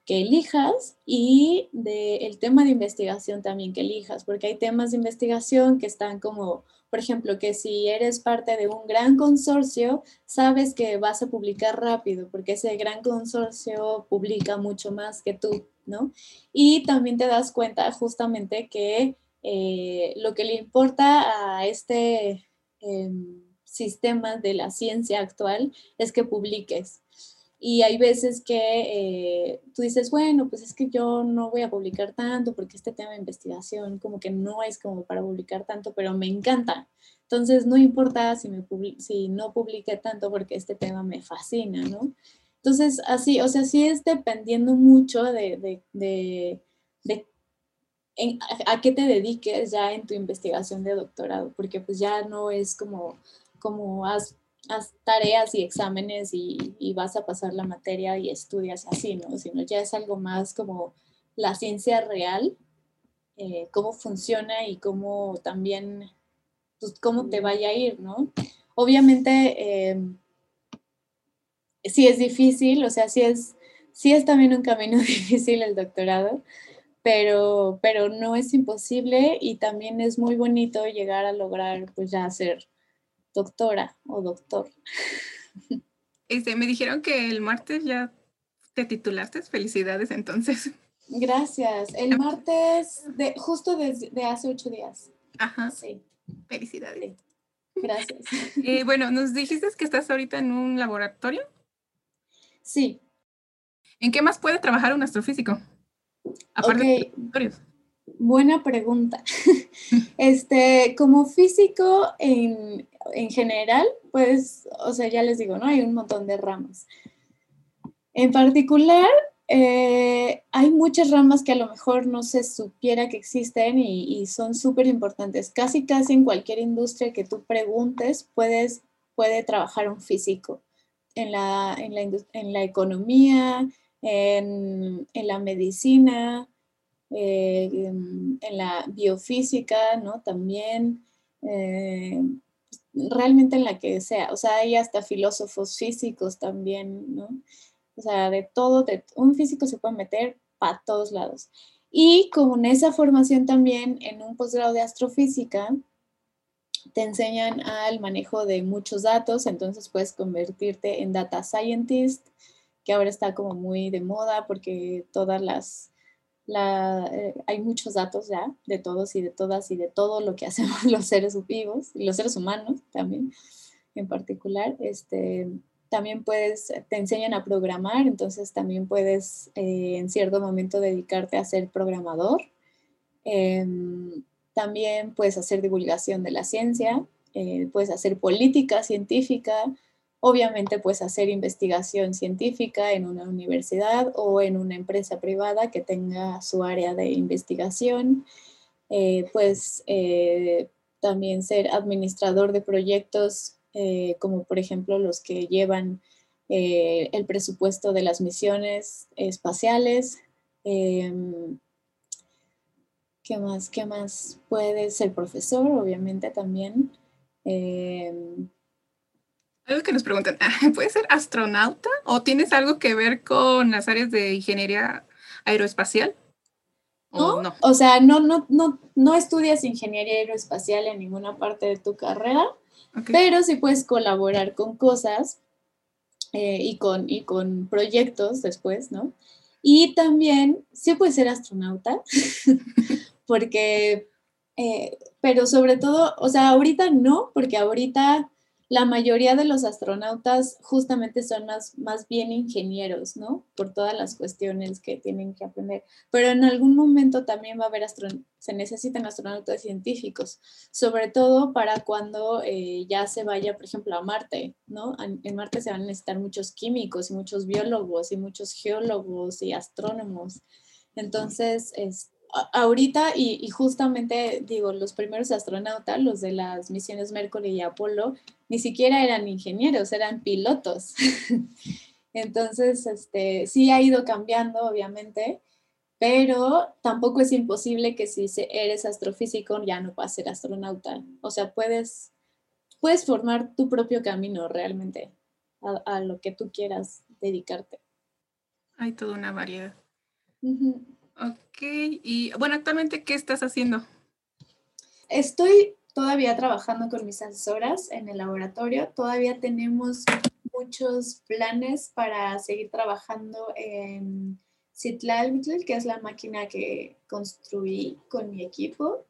que elijas y del tema de investigación también que elijas, porque hay temas de investigación que están como, por ejemplo, que si eres parte de un gran consorcio, sabes que vas a publicar rápido, porque ese gran consorcio publica mucho más que tú, ¿no? Y también te das cuenta justamente que eh, lo que le importa a este em, sistema de la ciencia actual es que publiques. Y hay veces que eh, tú dices, bueno, pues es que yo no voy a publicar tanto porque este tema de investigación como que no es como para publicar tanto, pero me encanta. Entonces no importa si, me si no publique tanto porque este tema me fascina, ¿no? Entonces así, o sea, sí es dependiendo mucho de, a, qué te dediques ya en tu investigación de doctorado, porque pues ya no es como, como has haz tareas y exámenes y, vas a pasar la materia y estudias así, ¿no? Sino ya es algo más como la ciencia real, eh, cómo funciona y cómo también, pues cómo te vaya a ir, ¿no? Obviamente, em, sí es difícil, o sea, sí es, sí es también un camino difícil el doctorado, pero, pero no es imposible y también es muy bonito llegar a lograr, pues ya hacer doctora o doctor. Este, me dijeron que el martes ya te titulaste. Felicidades entonces. Gracias. El martes, de, justo desde de hace ocho días. Ajá. Sí. Felicidades. Gracias. Eh, bueno, nos dijiste que estás ahorita en un laboratorio. Sí. ¿En qué más puede trabajar un astrofísico? Aparte de laboratorios. Buena pregunta. Este, como físico en, general, pues, o sea, ya les digo, ¿no? Hay un montón de ramas. En particular, eh, hay muchas ramas que a lo mejor no se supiera que existen y, son súper importantes. Casi, casi en cualquier industria que tú preguntes, puedes, puede trabajar un físico. En la, en la, economía, en, en la medicina, eh, en, la biofísica, ¿no? También, eh, realmente en la que sea, o sea, hay hasta filósofos físicos también, ¿no? O sea, de todo, un físico se puede meter para todos lados. Y como en esa formación también, en un posgrado de astrofísica, te enseñan al manejo de muchos datos, entonces puedes convertirte en data scientist, que ahora está como muy de moda porque todas las eh, hay muchos datos ya de todos y de todas y de todo lo que hacemos los seres vivos y los seres humanos también en particular. Este, también puedes, te enseñan a programar, entonces también puedes eh, en cierto momento dedicarte a ser programador. Em, también puedes hacer divulgación de la ciencia, eh, puedes hacer política científica, Obviamente, pues hacer investigación científica en una universidad o en una empresa privada que tenga su área de investigación. Eh, pues eh, también ser administrador de proyectos eh, como por ejemplo los que llevan el presupuesto de las misiones espaciales. ¿Qué más? ¿Qué más? Puede ser profesor, obviamente también. Algo que nos preguntan, ¿puedes ser astronauta o tienes algo que ver con las áreas de ingeniería aeroespacial? ¿O no, O sea, no, no, no, no estudias ingeniería aeroespacial en ninguna parte de tu carrera, pero sí puedes colaborar con cosas eh, y, con, y con proyectos después, ¿no? Y también sí puedes ser astronauta, porque, eh, pero sobre todo, o sea, ahorita no, porque ahorita la mayoría de los astronautas justamente son más, más bien ingenieros, ¿no? Por todas las cuestiones que tienen que aprender. Pero en algún momento también va a haber, se necesitan astronautas científicos, sobre todo para cuando eh, ya se vaya, por ejemplo, a Marte, ¿no? En Marte se van a necesitar muchos químicos y muchos biólogos y muchos geólogos y astrónomos. Entonces, es, ahorita, y, justamente digo, los primeros astronautas, los de las misiones Mercury y Apolo, ni siquiera eran ingenieros, eran pilotos. Entonces, este, sí ha ido cambiando, obviamente, pero tampoco es imposible que si eres astrofísico ya no puedas ser astronauta. O sea, puedes, puedes formar tu propio camino realmente a, lo que tú quieras dedicarte. Hay toda una variedad. Ok, y bueno, actualmente, ¿qué estás haciendo? Estoy todavía trabajando con mis asesoras en el laboratorio. Todavía tenemos muchos planes para seguir trabajando en Citlalmitl, que es la máquina que construí con mi equipo.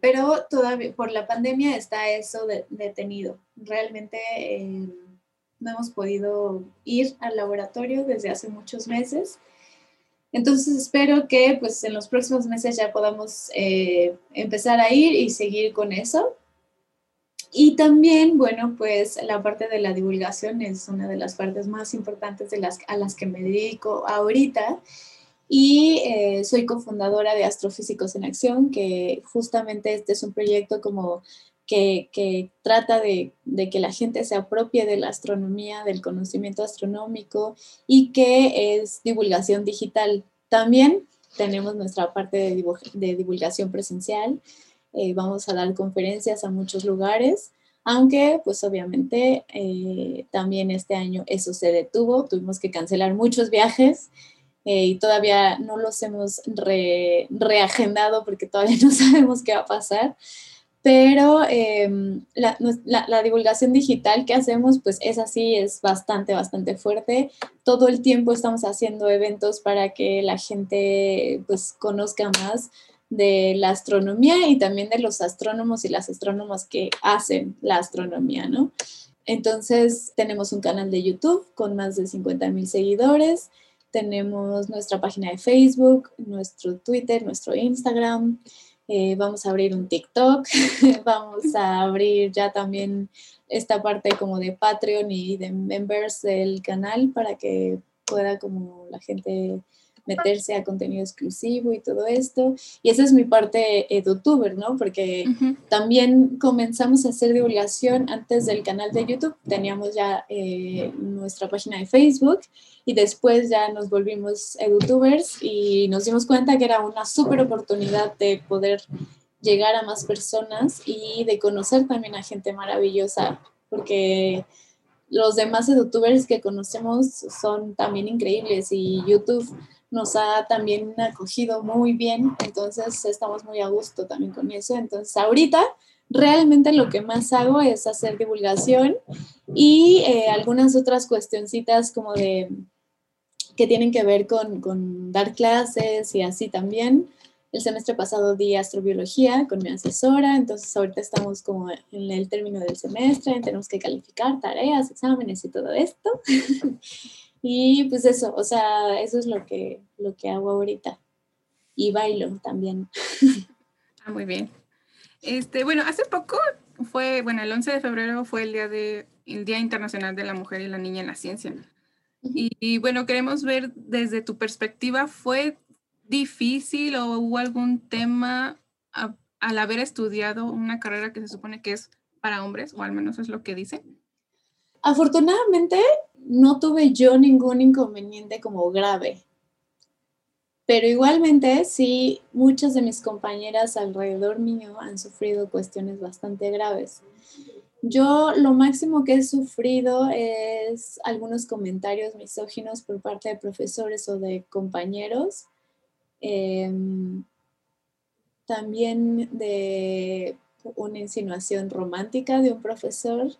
Pero todavía por la pandemia está eso detenido. Realmente eh, no hemos podido ir al laboratorio desde hace muchos meses. Entonces espero que pues en los próximos meses ya podamos eh, empezar a ir y seguir con eso. Y también, bueno, pues la parte de la divulgación es una de las partes más importantes de las, a las que me dedico ahorita. Y eh, soy cofundadora de Astrofísicos en Acción, que justamente este es un proyecto como que, trata de, que la gente se apropie de la astronomía, del conocimiento astronómico y que es divulgación digital. También tenemos nuestra parte de, de divulgación presencial. Eh, vamos a dar conferencias a muchos lugares, aunque pues obviamente eh, también este año eso se detuvo, tuvimos que cancelar muchos viajes eh, y todavía no los hemos reagendado porque todavía no sabemos qué va a pasar pero em, la, la, divulgación digital que hacemos, pues es así, es bastante, bastante fuerte. Todo el tiempo estamos haciendo eventos para que la gente pues conozca más de la astronomía y también de los astrónomos y las astrónomas que hacen la astronomía, ¿no? Entonces tenemos un canal de YouTube con más de 50 mil seguidores, tenemos nuestra página de Facebook, nuestro Twitter, nuestro Instagram. Eh, vamos a abrir un TikTok, vamos a abrir ya también esta parte como de Patreon y de members del canal para que pueda como la gente meterse a contenido exclusivo y todo esto. Y esa es mi parte youtuber, ¿no? Porque también comenzamos a hacer divulgación antes del canal de YouTube. Teníamos ya eh, nuestra página de Facebook y después ya nos volvimos edutubers y nos dimos cuenta que era una súper oportunidad de poder llegar a más personas y de conocer también a gente maravillosa, porque los demás edutubers que conocemos son también increíbles y YouTube nos ha también acogido muy bien, entonces estamos muy a gusto también con eso. Entonces ahorita realmente lo que más hago es hacer divulgación y eh, algunas otras cuestioncitas como de que tienen que ver con, con, dar clases y así también. El semestre pasado di astrobiología con mi asesora, entonces ahorita estamos como en el término del semestre, tenemos que calificar tareas, exámenes y todo esto. Y pues eso, o sea, eso es lo que, lo que hago ahorita. Y bailo también. Ah, muy bien. Este, bueno, hace poco fue, bueno, el 11 de febrero fue el día de el Día Internacional de la Mujer y la Niña en la Ciencia. y, bueno, queremos ver desde tu perspectiva, ¿fue difícil o hubo algún tema al haber estudiado una carrera que se supone que es para hombres, o al menos es lo que dice? Afortunadamente, no tuve yo ningún inconveniente como grave. Pero igualmente, sí, muchas de mis compañeras alrededor mío han sufrido cuestiones bastante graves. Yo lo máximo que he sufrido es algunos comentarios misóginos por parte de profesores o de compañeros. Em, también de una insinuación romántica de un profesor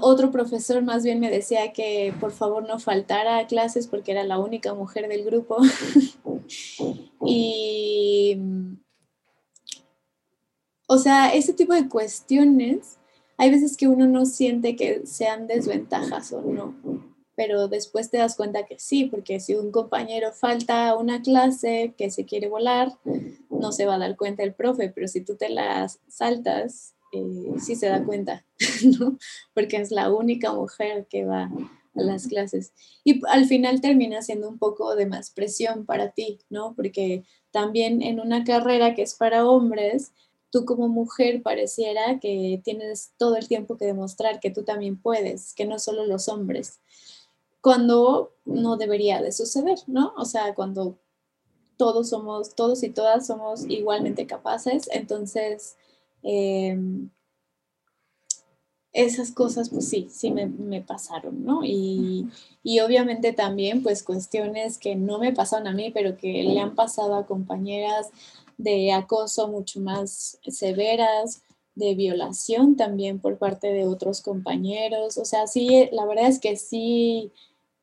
otro profesor más bien me decía que por favor no faltara a clases porque era la única mujer del grupo. y, o sea, ese tipo de cuestiones, hay veces que uno no siente que sean desventajas o no, pero después te das cuenta que sí, porque si un compañero falta a una clase que se quiere volar, no se va a dar cuenta el profe, pero si tú te las saltas, eh, sí se da cuenta, ¿no? Porque es la única mujer que va a las clases. Y al final termina siendo un poco de más presión para ti, ¿no? Porque también en una carrera que es para hombres, tú como mujer pareciera que tienes todo el tiempo que demostrar que tú también puedes, que no solo los hombres, cuando no debería de suceder, ¿no? O sea, cuando todos somos, todos y todas somos igualmente capaces, entonces em, esas cosas, pues sí, sí me, pasaron, ¿no? Y, y, obviamente también, pues cuestiones que no me pasaron a mí, pero que le han pasado a compañeras de acoso mucho más severas, de violación también por parte de otros compañeros. O sea, sí, la verdad es que sí,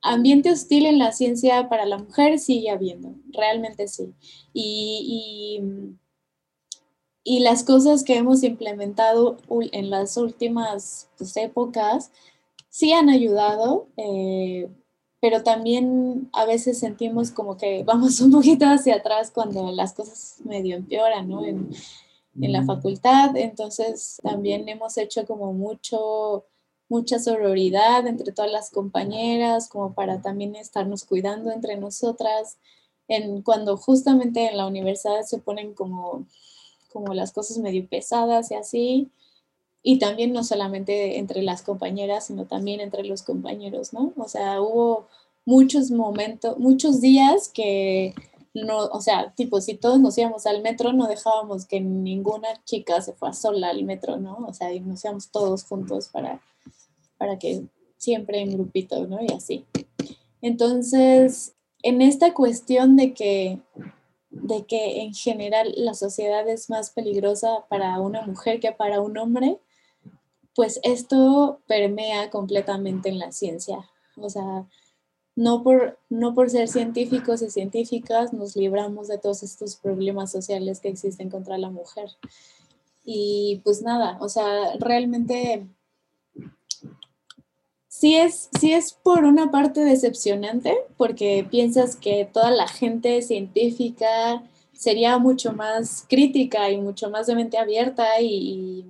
ambiente hostil en la ciencia para la mujer sigue habiendo, realmente sí. Y, y, las cosas que hemos implementado en las últimas pues, épocas sí han ayudado, eh, pero también a veces sentimos como que vamos un poquito hacia atrás cuando las cosas medio empeoran, ¿no? En, en la facultad, entonces también hemos hecho como mucho mucha sororidad entre todas las compañeras, como para también estarnos cuidando entre nosotras. En, cuando justamente en la universidad se ponen como, como las cosas medio pesadas y así, y también no solamente entre las compañeras, sino también entre los compañeros, ¿no? O sea, hubo muchos momentos, muchos días que no, o sea, tipo, si todos nos íbamos al metro, no dejábamos que ninguna chica se fuera sola al metro, ¿no? O sea, y nos íbamos todos juntos para para que siempre en grupito, ¿no? Y así. Entonces, en esta cuestión de que, de que en general la sociedad es más peligrosa para una mujer que para un hombre, pues esto permea completamente en la ciencia. O sea, no por, no por ser científicos y científicas nos libramos de todos estos problemas sociales que existen contra la mujer. Y pues nada, o sea, realmente sí es, sí es por una parte decepcionante, porque piensas que toda la gente científica sería mucho más crítica y mucho más de mente abierta y,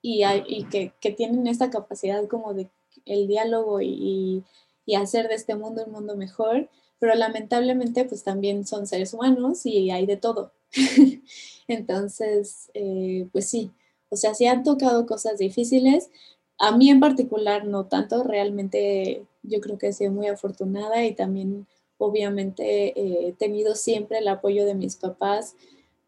y, y que, que, tienen esta capacidad como de el diálogo y, y, hacer de este mundo un mundo mejor, pero lamentablemente pues también son seres humanos y hay de todo. Entonces, eh, pues sí, o sea, sí han tocado cosas difíciles, a mí en particular no tanto, realmente yo creo que he sido muy afortunada y también obviamente eh, he tenido siempre el apoyo de mis papás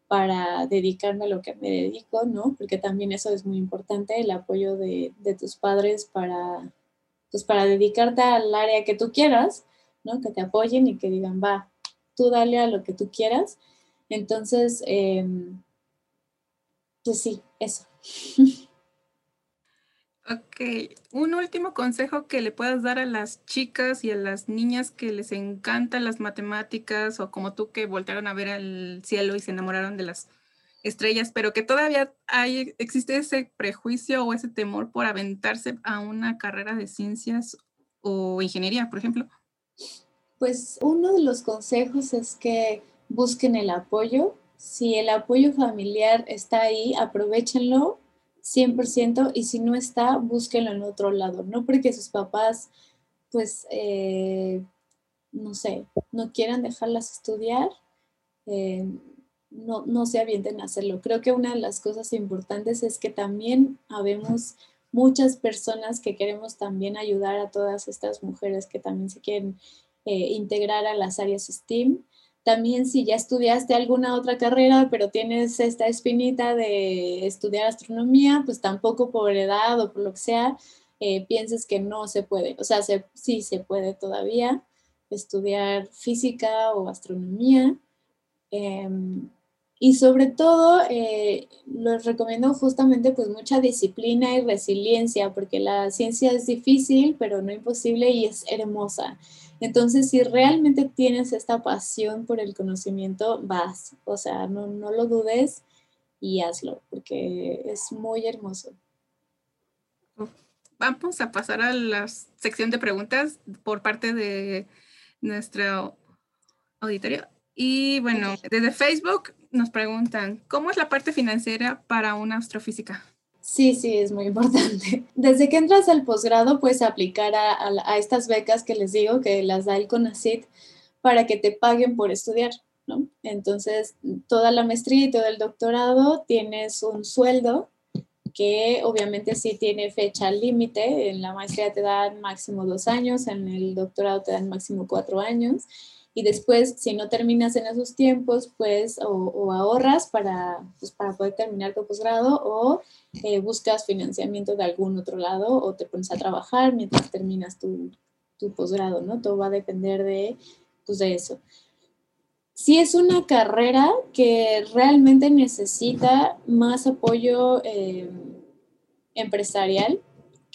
para dedicarme a lo que me dedico, ¿no? Porque también eso es muy importante, el apoyo de, tus padres para, pues para dedicarte al área que tú quieras, ¿no? Que te apoyen y que digan, va, tú dale a lo que tú quieras. Entonces, em, pues sí, eso. Ok, un último consejo que le puedas dar a las chicas y a las niñas que les encantan las matemáticas o como tú que voltearon a ver al cielo y se enamoraron de las estrellas, pero que todavía hay, existe ese prejuicio o ese temor por aventarse a una carrera de ciencias o ingeniería, por ejemplo. Pues uno de los consejos es que busquen el apoyo. Si el apoyo familiar está ahí, aprovechenlo 100% y si no está, búsquenlo en otro lado, no porque sus papás, pues, eh, no sé, no quieran dejarlas estudiar, eh, no, no se avienten a hacerlo. Creo que una de las cosas importantes es que también habemos muchas personas que queremos también ayudar a todas estas mujeres que también se quieren eh, integrar a las áreas STEAM también si ya estudiaste alguna otra carrera, pero tienes esta espinita de estudiar astronomía, pues tampoco por edad o por lo que sea, eh, pienses que no se puede. O sea, sí se puede todavía estudiar física o astronomía. Em, y sobre todo, eh, recomiendo justamente pues mucha disciplina y resiliencia, porque la ciencia es difícil, pero no imposible y es hermosa. Entonces, si realmente tienes esta pasión por el conocimiento, vas, o sea, no, lo dudes y hazlo, porque es muy hermoso. Vamos a pasar a la sección de preguntas por parte de nuestro auditorio. Y bueno, desde Facebook nos preguntan, ¿cómo es la parte financiera para una astrofísica? Sí, sí, es muy importante. Desde que entras al posgrado, puedes aplicar a, estas becas que les digo que las da el CONACIT para que te paguen por estudiar, ¿no? Entonces, toda la maestría y todo el doctorado tienes un sueldo que obviamente sí tiene fecha límite. En la maestría te dan máximo dos años, en el doctorado te dan máximo cuatro años y después, si no terminas en esos tiempos, pues o, ahorras para, pues, para poder terminar tu posgrado o eh, buscas financiamiento de algún otro lado o te pones a trabajar mientras terminas tu, tu posgrado, ¿no? Todo va a depender de, pues, de eso. Si es una carrera que realmente necesita más apoyo eh, empresarial,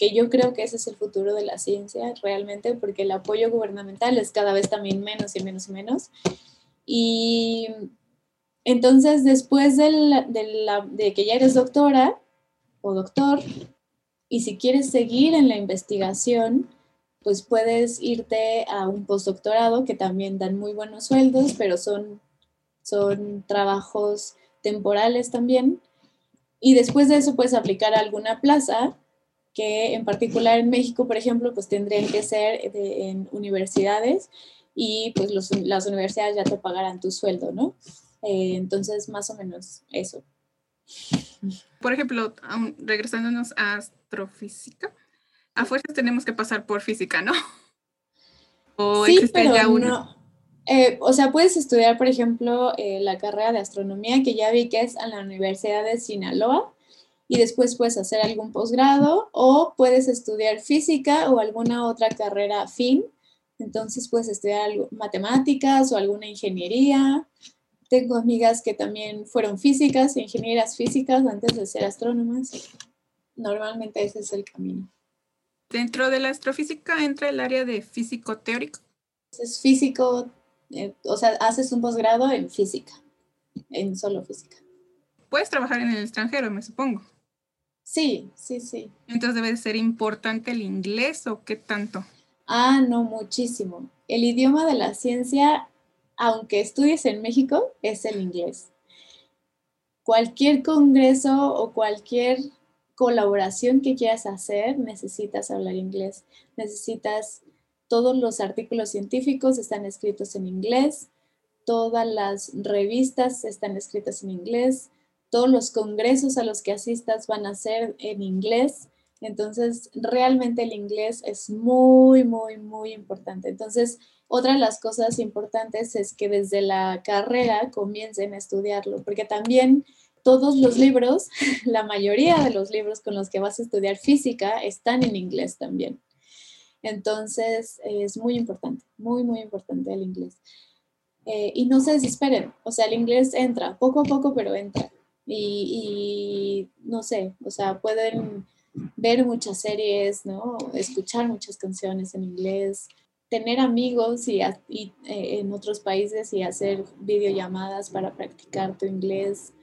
que yo creo que ese es el futuro de la ciencia realmente, porque el apoyo gubernamental es cada vez también menos y menos y menos. Y entonces, después de, de que ya eres doctora o doctor, y si quieres seguir en la investigación, pues puedes irte a un postdoctorado que también dan muy buenos sueldos, pero son, son trabajos temporales también. Y después de eso puedes aplicar a alguna plaza que en particular en México, por ejemplo, pues tendrían que ser en universidades y pues las universidades ya te pagarán tu sueldo, ¿no? Eh, entonces, más o menos eso. Por ejemplo, regresándonos a astrofísica, a fuerzas tenemos que pasar por física, ¿no? ¿O sí, pero ya uno? Eh, o sea, puedes estudiar, por ejemplo, eh, la carrera de astronomía, que ya vi que es en la Universidad de Sinaloa, y después puedes hacer algún posgrado o puedes estudiar física o alguna otra carrera fin. Entonces puedes estudiar matemáticas o alguna ingeniería. Tengo amigas que también fueron físicas, ingenieras físicas antes de ser astrónomas. Normalmente ese es el camino. Dentro de la astrofísica entra el área de físico teórico. Es físico, eh, o sea, haces un posgrado en física, en solo física. Puedes trabajar en el extranjero, me supongo. Sí, sí, sí. Entonces debe ser importante el inglés o qué tanto. Ah, no, muchísimo. El idioma de la ciencia, aunque estudies en México, es el inglés. Cualquier congreso o cualquier colaboración que quieras hacer, necesitas hablar inglés. Necesitas, todos los artículos científicos están escritos en inglés, todas las revistas están escritas en inglés, todos los congresos a los que asistas van a ser en inglés. Entonces, realmente el inglés es muy, muy, muy importante. Entonces, otra de las cosas importantes es que desde la carrera comiencen a estudiarlo, porque también todos los libros, la mayoría de los libros con los que vas a estudiar física están en inglés también. Entonces, es muy importante, muy, muy importante el inglés. Eh, y no se desesperen, o sea, el inglés entra poco a poco, pero entra y, no sé, o sea, pueden ver muchas series, ¿no? Escuchar muchas canciones en inglés, tener amigos y, eh, en otros países y hacer videollamadas para practicar tu inglés.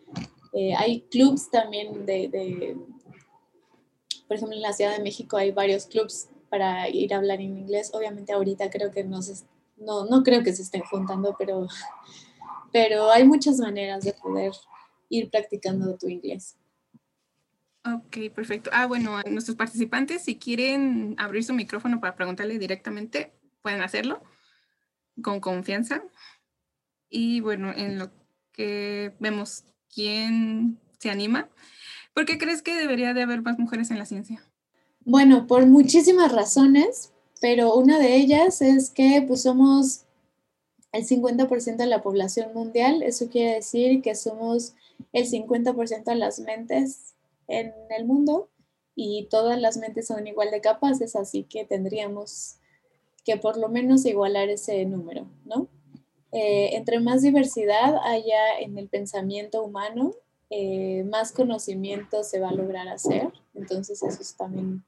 Eh, hay clubs también de, por ejemplo, en la Ciudad de México hay varios clubs para ir a hablar en inglés. Obviamente ahorita creo que no se, no, no creo que se estén juntando, pero, pero hay muchas maneras de poder ir practicando tu inglés. Ok, perfecto. Ah, bueno, nuestros participantes, si quieren abrir su micrófono para preguntarle directamente, pueden hacerlo con confianza. Y bueno, en lo que vemos quién se anima, ¿por qué crees que debería de haber más mujeres en la ciencia? Bueno, por muchísimas razones, pero una de ellas es que pues somos el 50% de la población mundial. Eso quiere decir que somos el 50% de las mentes en el mundo y todas las mentes son igual de capaces, así que tendríamos que por lo menos igualar ese número, ¿no? Eh, entre más diversidad haya en el pensamiento humano, eh, más conocimiento se va a lograr hacer, entonces eso es también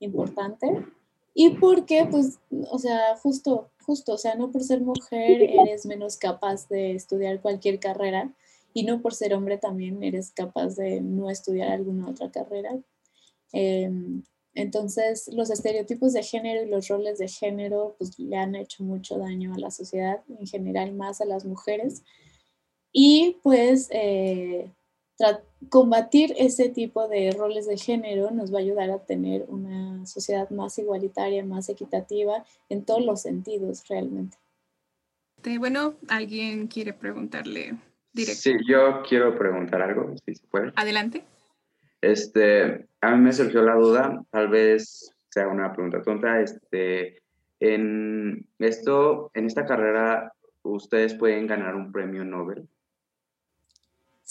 importante. Y porque, pues, o sea, justo, justo, o sea, no por ser mujer eres menos capaz de estudiar cualquier carrera y no por ser hombre también eres capaz de no estudiar alguna otra carrera. Em, entonces, los estereotipos de género y los roles de género, pues, le han hecho mucho daño a la sociedad, en general más a las mujeres. Y pues, eh, combatir ese tipo de roles de género nos va a ayudar a tener una sociedad más igualitaria, más equitativa en todos los sentidos realmente. Bueno, ¿alguien quiere preguntarle directo? Sí, yo quiero preguntar algo, si se puede. Adelante. Este, a mí me surgió la duda, tal vez sea una pregunta tonta, este, en esto, en esta carrera ustedes pueden ganar un premio Nobel?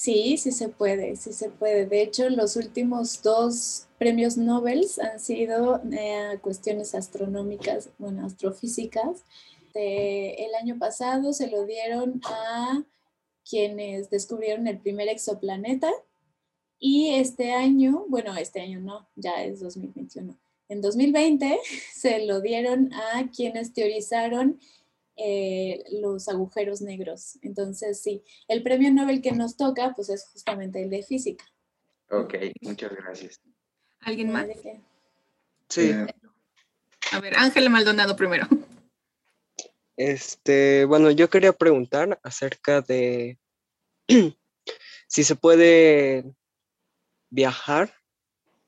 Sí, sí se puede, sí se puede. De hecho, los últimos dos premios Nobel han sido eh, cuestiones astronómicas, bueno, astrofísicas. el año pasado se lo dieron a quienes descubrieron el primer exoplaneta y este año, bueno, este año no, ya es 2021. En 2020 se lo dieron a quienes teorizaron eh, los agujeros negros. Entonces, sí, el premio Nobel que nos toca, pues es justamente el de física. Ok, muchas gracias. ¿Alguien más? Sí. A ver, Ángel Maldonado primero. Este, bueno, yo quería preguntar acerca de si se puede viajar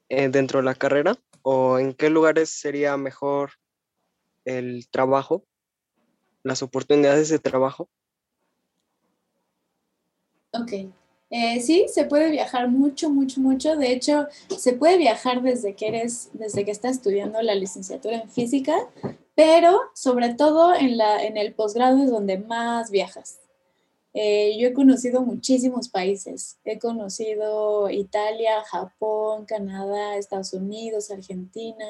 eh, dentro de la carrera o en qué lugares sería mejor el trabajo las oportunidades de trabajo? Ok. Eh, sí, se puede viajar mucho, mucho, mucho. De hecho, se puede viajar desde que eres, desde que estás estudiando la licenciatura en física, pero sobre todo en, la, en el posgrado es donde más viajas. Eh, yo he conocido muchísimos países. He conocido Italia, Japón, Canadá, Estados Unidos, Argentina,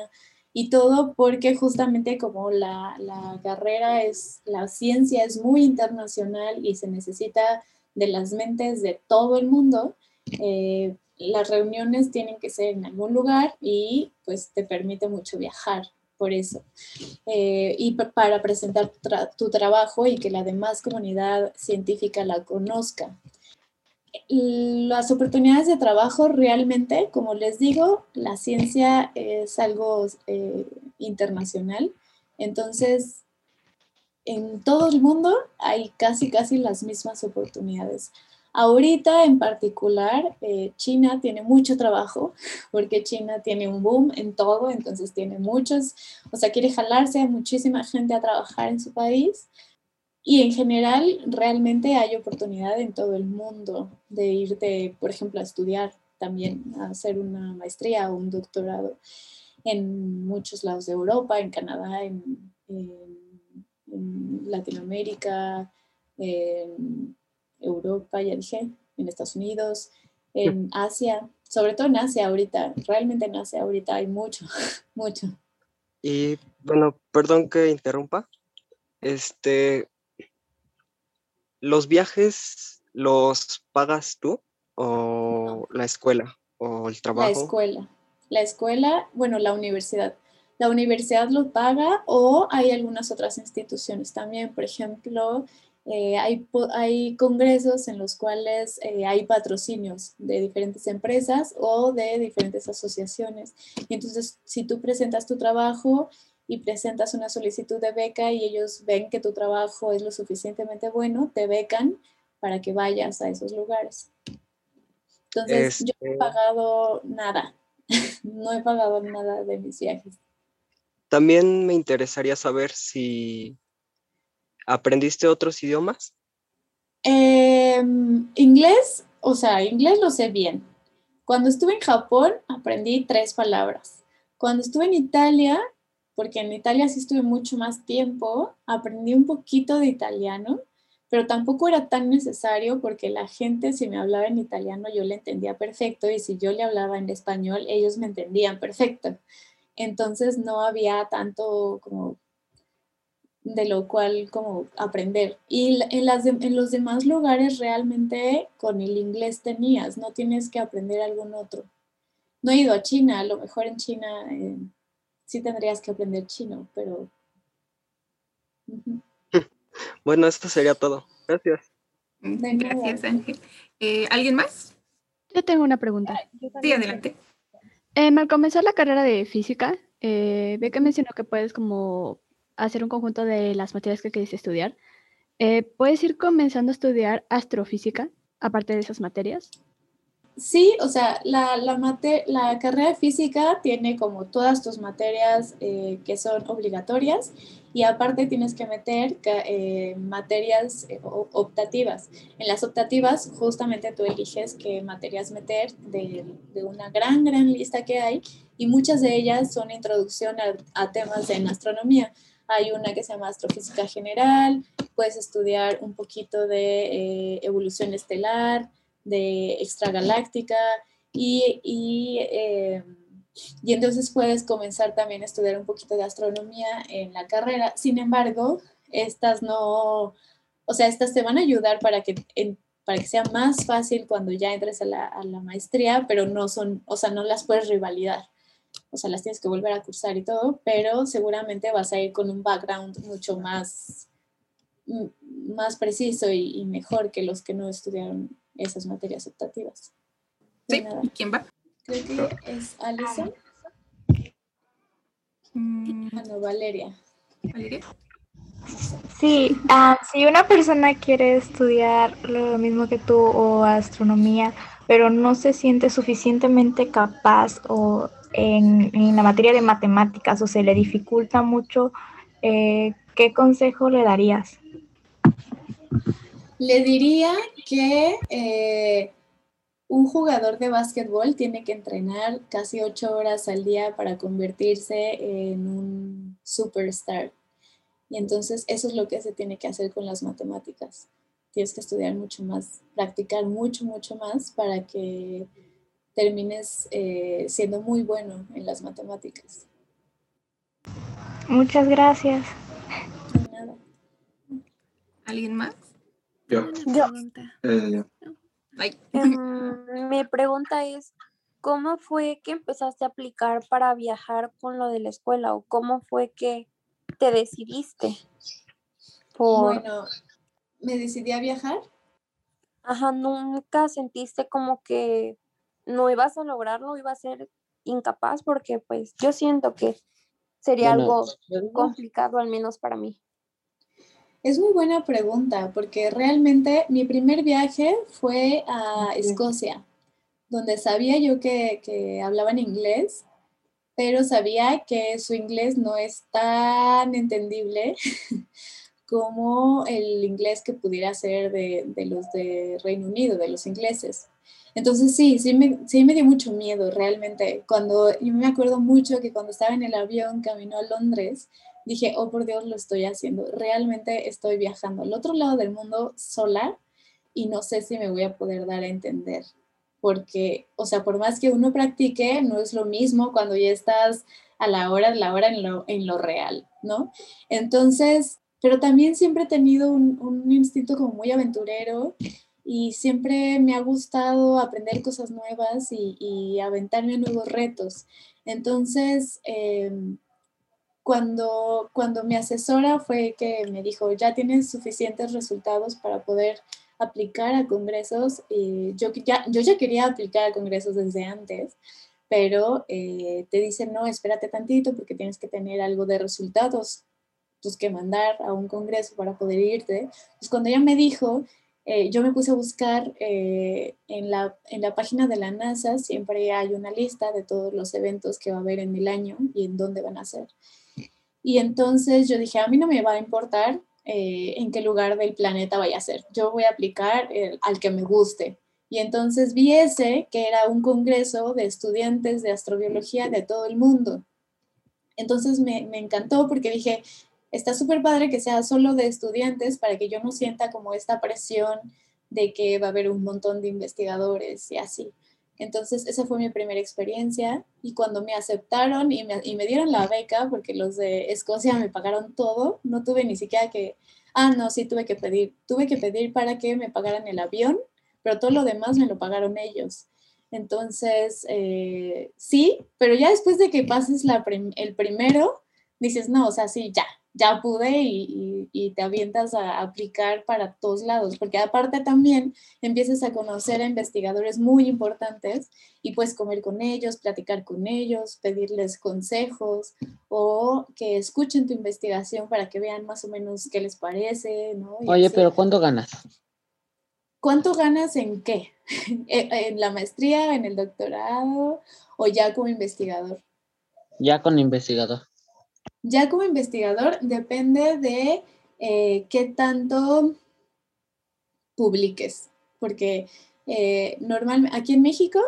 y todo porque justamente como la, carrera es, la ciencia es muy internacional y se necesita de las mentes de todo el mundo, eh, las reuniones tienen que ser en algún lugar y pues te permite mucho viajar por eso. Eh, y para presentar tu trabajo y que la demás comunidad científica la conozca las oportunidades de trabajo realmente, como les digo, la ciencia es algo eh, internacional. Entonces, en todo el mundo hay casi, casi las mismas oportunidades. Ahorita en particular, eh, China tiene mucho trabajo porque China tiene un boom en todo, entonces tiene muchos, o sea, quiere jalarse a muchísima gente a trabajar en su país. Y en general, realmente hay oportunidad en todo el mundo de irte, por ejemplo, a estudiar también, a hacer una maestría o un doctorado en muchos lados de Europa, en Canadá, en, Latinoamérica, en Europa, ya dije, en Estados Unidos, en Asia, sobre todo en Asia ahorita, realmente en Asia ahorita hay mucho, mucho. Y bueno, perdón que interrumpa. Este, ¿Los viajes los pagas tú o la escuela o el trabajo? La escuela. La escuela, bueno, la universidad. La universidad lo paga o hay algunas otras instituciones también. Por ejemplo, eh, hay, hay, congresos en los cuales eh, hay patrocinios de diferentes empresas o de diferentes asociaciones. Y entonces, si tú presentas tu trabajo y presentas una solicitud de beca y ellos ven que tu trabajo es lo suficientemente bueno, te becan para que vayas a esos lugares. Entonces, yo no he este pagado nada, no he pagado nada de mis viajes. También me interesaría saber si aprendiste otros idiomas. Em, inglés, o sea, inglés lo sé bien. Cuando estuve en Japón aprendí tres palabras. Cuando estuve en Italia porque en Italia sí estuve mucho más tiempo, aprendí un poquito de italiano, pero tampoco era tan necesario porque la gente si me hablaba en italiano yo le entendía perfecto y si yo le hablaba en español ellos me entendían perfecto. Entonces no había tanto como de lo cual como aprender. Y en, los demás lugares realmente con el inglés tenías, no tienes que aprender algún otro. No he ido a China, a lo mejor en China... sí tendrías que aprender chino, pero... Bueno, esto sería todo. Gracias. Gracias, Ángel. Eh, ¿Alguien más? Yo tengo una pregunta. Sí, adelante. Eh, al comenzar la carrera de física, eh, ve que mencionó que puedes como hacer un conjunto de las materias que quieres estudiar. Eh, ¿Puedes ir comenzando a estudiar astrofísica aparte de esas materias? Sí, o sea, la, la, carrera de física tiene como todas tus materias eh, que son obligatorias y aparte tienes que meter eh, materias eh, optativas. En las optativas justamente tú eliges qué materias meter de, una gran, gran lista que hay y muchas de ellas son introducción a, a temas en astronomía. Hay una que se llama astrofísica general, puedes estudiar un poquito de evolución estelar, de extragaláctica y, y, eh, y, entonces puedes comenzar también a estudiar un poquito de astronomía en la carrera. Sin embargo, estas no, o sea, estas te van a ayudar para que, para que sea más fácil cuando ya entres a la, a la maestría, pero no son, o sea, no las puedes rivalidar o sea, las tienes que volver a cursar y todo, pero seguramente vas a ir con un background mucho más, más preciso y, mejor que los que no estudiaron esas materias optativas. Sí, ¿quién va? Creo que es Alison. Mm. Ah, no, Valeria. ¿Valeria? Sí, ah, si una persona quiere estudiar lo mismo que tú o astronomía, pero no se siente suficientemente capaz o en, la materia de matemáticas o se le dificulta mucho, eh, ¿qué consejo le darías? Le diría que eh, un jugador de básquetbol tiene que entrenar casi ocho horas al día para convertirse en un superstar. Y entonces eso es lo que se tiene que hacer con las matemáticas. Tienes que estudiar mucho más, practicar mucho, mucho más para que termines eh, siendo muy bueno en las matemáticas. Muchas gracias. ¿Alguien más? Yo. Eh, em, mi pregunta es, ¿cómo fue que empezaste a aplicar para viajar con lo de la escuela o cómo fue que te decidiste? Bueno, me decidí a viajar. Ajá, nunca sentiste como que no ibas a lograrlo, iba a ser incapaz porque pues yo siento que sería algo complicado al menos para mí. Es muy buena pregunta porque realmente mi primer viaje fue a Escocia, donde sabía yo que, que hablaban inglés, pero sabía que su inglés no es tan entendible como el inglés que pudiera ser de, de los de Reino Unido, de los ingleses. Entonces sí, sí me, sí me dio mucho miedo realmente. Cuando yo me acuerdo mucho que cuando estaba en el avión camino a Londres, dije, oh por Dios, lo estoy haciendo. Realmente estoy viajando al otro lado del mundo sola y no sé si me voy a poder dar a entender. Porque, o sea, por más que uno practique, no es lo mismo cuando ya estás a la hora, de la hora en lo, en lo real, ¿no? Entonces, pero también siempre he tenido un, un instinto como muy aventurero y siempre me ha gustado aprender cosas nuevas y, aventarme a nuevos retos. Entonces, em, cuando, cuando mi asesora fue que me dijo, ya tienes suficientes resultados para poder aplicar a congresos, y yo, ya, yo ya quería aplicar a congresos desde antes, pero eh, te dicen, no, espérate tantito porque tienes que tener algo de resultados pues, que mandar a un congreso para poder irte. Pues cuando ella me dijo, eh, yo me puse a buscar eh, en, la, en la página de la NASA, siempre hay una lista de todos los eventos que va a haber en el año y en dónde van a ser. Y entonces yo dije, a mí no me va a importar eh, en qué lugar del planeta vaya a ser, yo voy a aplicar al que me guste. Y entonces vi ese, que era un congreso de estudiantes de astrobiología de todo el mundo. Entonces me, me encantó porque dije, está súper padre que sea solo de estudiantes para que yo no sienta como esta presión de que va a haber un montón de investigadores y así. Entonces, esa fue mi primera experiencia y cuando me aceptaron y me, y me, dieron la beca, porque los de Escocia me pagaron todo, no tuve ni siquiera que, ah, no, sí tuve que pedir, tuve que pedir para que me pagaran el avión, pero todo lo demás me lo pagaron ellos. Entonces, eh, sí, pero ya después de que pases la el primero, dices, no, o sea, sí, ya, ya pude y, te avientas a aplicar para todos lados, porque aparte también empiezas a conocer a investigadores muy importantes y puedes comer con ellos, platicar con ellos, pedirles consejos o que escuchen tu investigación para que vean más o menos qué les parece, ¿no? Oye, pero ¿cuánto ganas? ¿Cuánto ganas en qué? ¿En la maestría, en el doctorado o ya como investigador? Ya con investigador. Ya como investigador depende de eh, qué tanto publiques, porque eh, normalmente aquí en México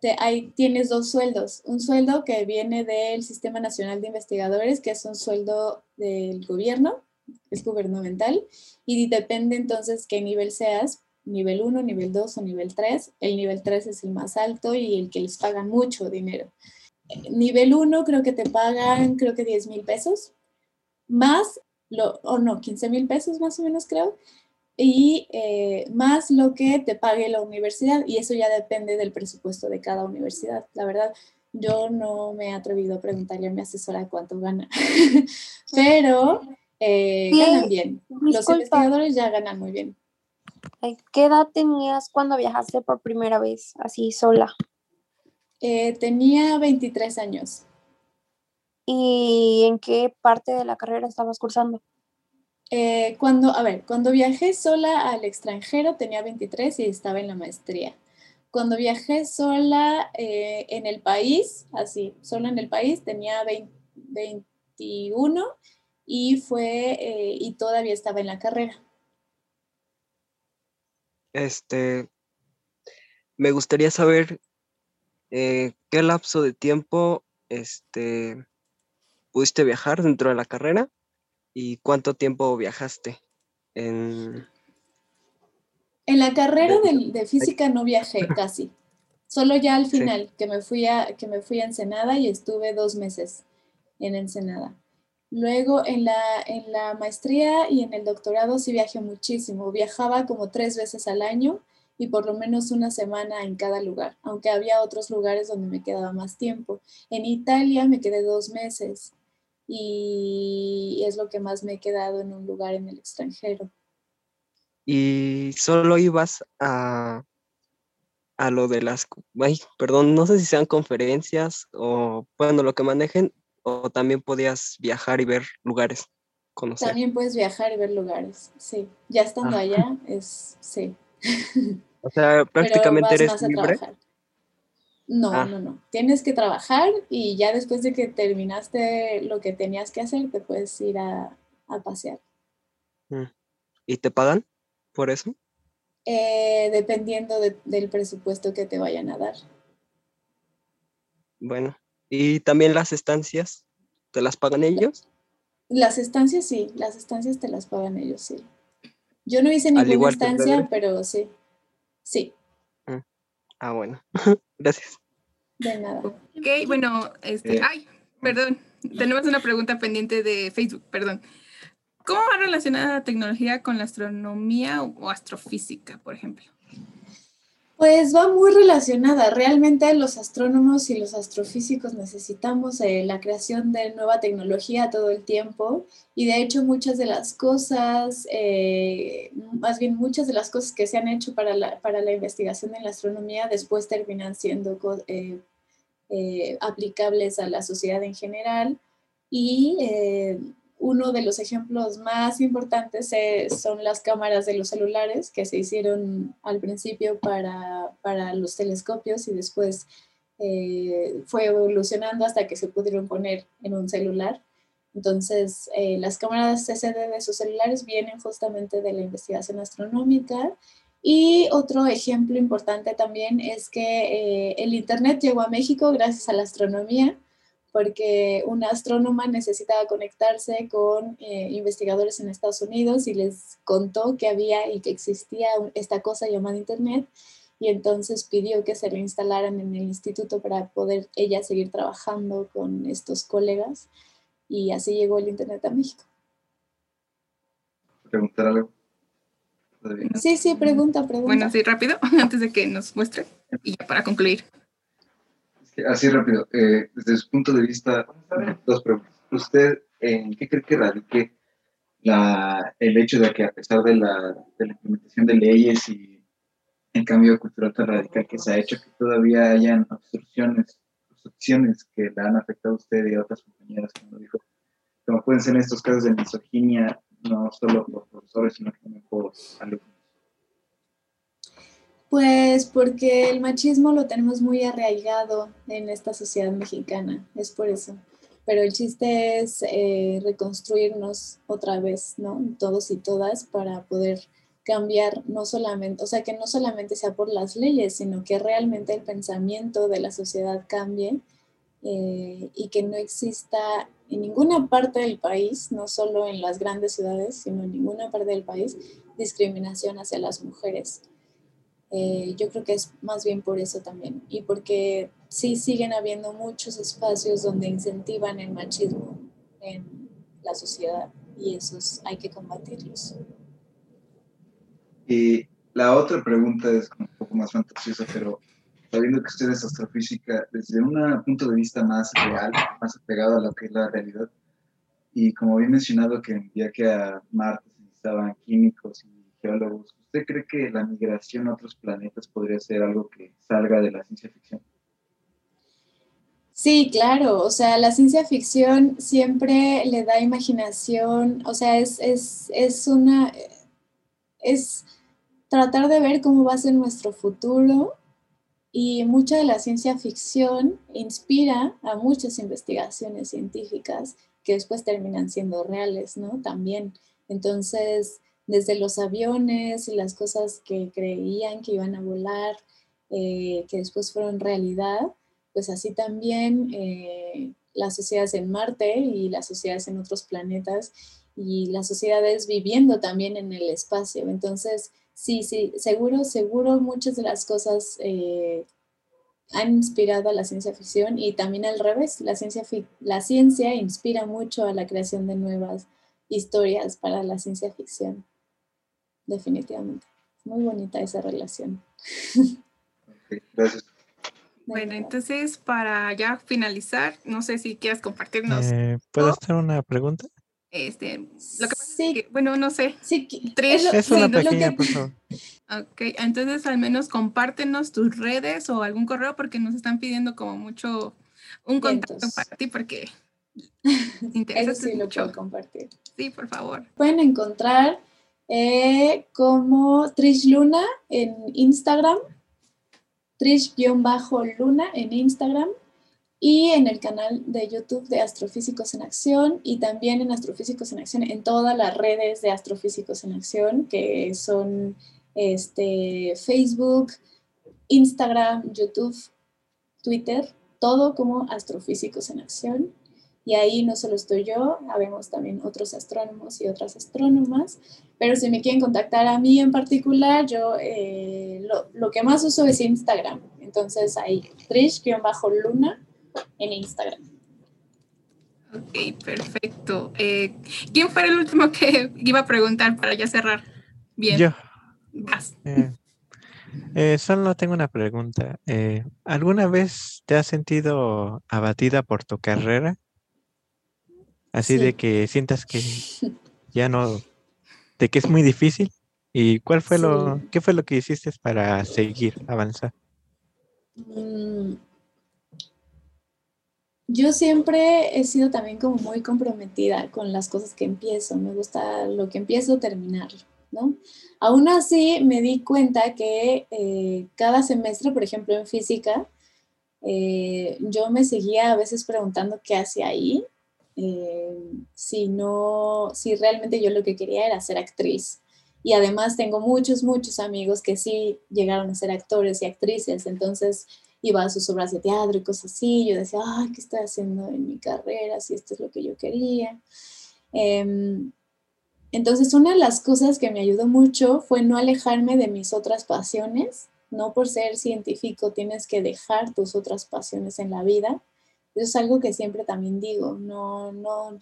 te, hay, tienes dos sueldos. Un sueldo que viene del Sistema Nacional de Investigadores, que es un sueldo del gobierno, es gubernamental y depende entonces qué nivel seas, nivel 1, nivel 2 o nivel 3. El nivel 3 es el más alto y el que les pagan mucho dinero. Nivel 1 creo que te pagan, creo que 10 mil pesos, más, lo, o no, 15 mil pesos más o menos creo, y eh, más lo que te pague la universidad, y eso ya depende del presupuesto de cada universidad. La verdad, yo no me he atrevido a preguntarle a mi asesora cuánto gana, pero eh, ganan bien. Los investigadores ya ganan muy bien. ¿Qué edad tenías cuando viajaste por primera vez, así sola? Eh, tenía 23 años. ¿Y en qué parte de la carrera estabas cursando? Eh, cuando, a ver, cuando viajé sola al extranjero tenía 23 y estaba en la maestría. Cuando viajé sola eh, en el país, así, sola en el país, tenía 21 y fue, y todavía estaba en la carrera. Este, me gustaría saber eh, qué lapso de tiempo este, pudiste viajar dentro de la carrera y cuánto tiempo viajaste en... En la carrera de, física no viajé casi, solo ya al final, que, me fui a, que me fui a Ensenada y estuve dos meses en Ensenada. Luego en la, en la maestría y en el doctorado sí viajé muchísimo. Viajaba como tres veces al año y por lo menos una semana en cada lugar, aunque había otros lugares donde me quedaba más tiempo. En Italia me quedé dos meses y es lo que más me he quedado en un lugar en el extranjero. ¿Y solo ibas a, a lo de las, ay, perdón, no sé si sean conferencias o, bueno, lo que manejen, o también podías viajar y ver lugares, conocer. También puedes viajar y ver lugares, sí. Ya estando allá, es, sí. O sea, prácticamente eres libre. No, ah. no, no. Tienes que trabajar y ya después de que terminaste lo que tenías que hacer, te puedes ir a, pasear. Mm. ¿Y te pagan por eso? Eh, dependiendo del presupuesto que te vayan a dar. Bueno, ¿Y también las estancias? ¿Te las pagan ellos? Las estancias sí, las estancias te las pagan ellos, sí. Yo no hice ninguna estancia, pero sí. Sí. Mm. Ah, bueno. Gracias. De nada. Ok, bueno, este, eh, ay, perdón. Tenemos una pregunta pendiente de Facebook, perdón. ¿Cómo va relacionada la tecnología con la astronomía o astrofísica, por ejemplo? Pues va muy relacionada. Realmente los astrónomos y los astrofísicos necesitamos eh, la creación de nueva tecnología todo el tiempo y de hecho muchas de las cosas, eh, más bien muchas de las cosas que se han hecho para la, para la investigación en la astronomía después terminan siendo eh, aplicables a la sociedad en general y uno de los ejemplos más importantes son las cámaras de los celulares que se hicieron al principio para, los telescopios y después eh, fue evolucionando hasta que se pudieron poner en un celular. Entonces, eh, las cámaras CCD de sus celulares vienen justamente de la investigación astronómica. Y otro ejemplo importante también es que eh, el Internet llegó a México gracias a la astronomía porque una astrónoma necesitaba conectarse con eh, investigadores en Estados Unidos y les contó que había y que existía esta cosa llamada Internet y entonces pidió que se le instalaran en el instituto para poder ella seguir trabajando con estos colegas y así llegó el Internet a México. ¿Preguntar algo? Sí, sí, pregunta, pregunta. Bueno, sí, rápido, antes de que nos muestre y para concluir así rápido, eh, desde su punto de vista, dos preguntas. ¿Usted en qué cree que radique la, el hecho de que a pesar de la, de la implementación de leyes y el cambio cultural tan radical que se ha hecho, que todavía hayan obstrucciones, obstrucciones que le han afectado a usted y a otras compañeras, como dijo, como pueden ser en estos casos de misoginia, no solo por profesores, sino también por alumnos? Pues porque el machismo lo tenemos muy arraigado en esta sociedad mexicana, es por eso. Pero el chiste es eh, reconstruirnos otra vez, ¿no? Todos y todas para poder cambiar, no solamente, o sea, que no solamente sea por las leyes, sino que realmente el pensamiento de la sociedad cambie eh, y que no exista en ninguna parte del país, no solo en las grandes ciudades, sino en ninguna parte del país, discriminación hacia las mujeres. Eh, yo creo que es más bien por eso también y porque sí siguen habiendo muchos espacios donde incentivan el machismo en la sociedad y esos hay que combatirlos. Y la otra pregunta es un poco más fantasiosa, pero sabiendo que usted es astrofísica, desde un punto de vista más real, más apegado a lo que es la realidad, y como había mencionado que en viaje a Marte se necesitaban químicos y geólogos, ¿usted cree que la migración a otros planetas podría ser algo que salga de la ciencia ficción? Sí, claro, o sea, la ciencia ficción siempre le da imaginación, o sea, es, es, es una, es tratar de ver cómo va a ser nuestro futuro y mucha de la ciencia ficción inspira a muchas investigaciones científicas que después terminan siendo reales, ¿no? También. Entonces, desde los aviones y las cosas que creían que iban a volar, eh, que después fueron realidad, pues así también eh, las sociedades en Marte y las sociedades en otros planetas y las sociedades viviendo también en el espacio. Entonces, Sí, sí, seguro, seguro muchas de las cosas eh, han inspirado a la ciencia ficción y también al revés, la ciencia, la ciencia inspira mucho a la creación de nuevas historias para la ciencia ficción, definitivamente. Muy bonita esa relación. gracias. Bueno, entonces para ya finalizar, no sé si quieras compartirnos. Eh, ¿Puedo hacer una pregunta? Este, lo que pasa es que, bueno, no sé. Sí, es una pequeña, por favor. Ok, entonces al menos compártenos tus redes o algún correo porque nos están pidiendo como mucho un contacto para ti porque interesa Eso sí mucho. lo puedo compartir. Sí, por favor. Pueden encontrar eh, como Trish Luna en Instagram, Trish-Luna en Instagram. Y en el canal de YouTube de Astrofísicos en Acción. Y también en Astrofísicos en Acción en todas las redes de Astrofísicos en Acción que son este, Facebook, Instagram, YouTube, Twitter, todo como Astrofísicos en Acción. Y ahí no solo estoy yo, habemos también otros astrónomos y otras astrónomas, pero si me quieren contactar a mí en particular, yo eh, lo, lo, que más uso es Instagram. Entonces ahí, Trish-Luna en Instagram. Ok, perfecto. Eh, ¿Quién fue el último que iba a preguntar para ya cerrar? Bien. Yo. Eh, eh, solo tengo una pregunta. ¿Alguna vez te has sentido abatida por tu carrera? Así de que sientas que ya no, de que es muy difícil. ¿Y cuál fue lo, qué fue lo que hiciste para seguir, avanzar? Mm, yo siempre he sido también como muy comprometida con las cosas que empiezo. Me gusta lo que empiezo terminar, ¿no? Aún así me di cuenta que eh, cada semestre, por ejemplo en física, eh, yo me seguía a veces preguntando qué hacía ahí, eh, si no, si realmente yo lo que quería era ser actriz. Y además tengo muchos, muchos amigos que sí llegaron a ser actores y actrices, entonces iba a sus obras de teatro y cosas así. Yo decía, ay, ¿qué estoy haciendo en mi carrera? Si esto es lo que yo quería. Em, entonces, una de las cosas que me ayudó mucho fue no alejarme de mis otras pasiones. No por ser científico tienes que dejar tus otras pasiones en la vida. Eso es algo que siempre también digo. No, no.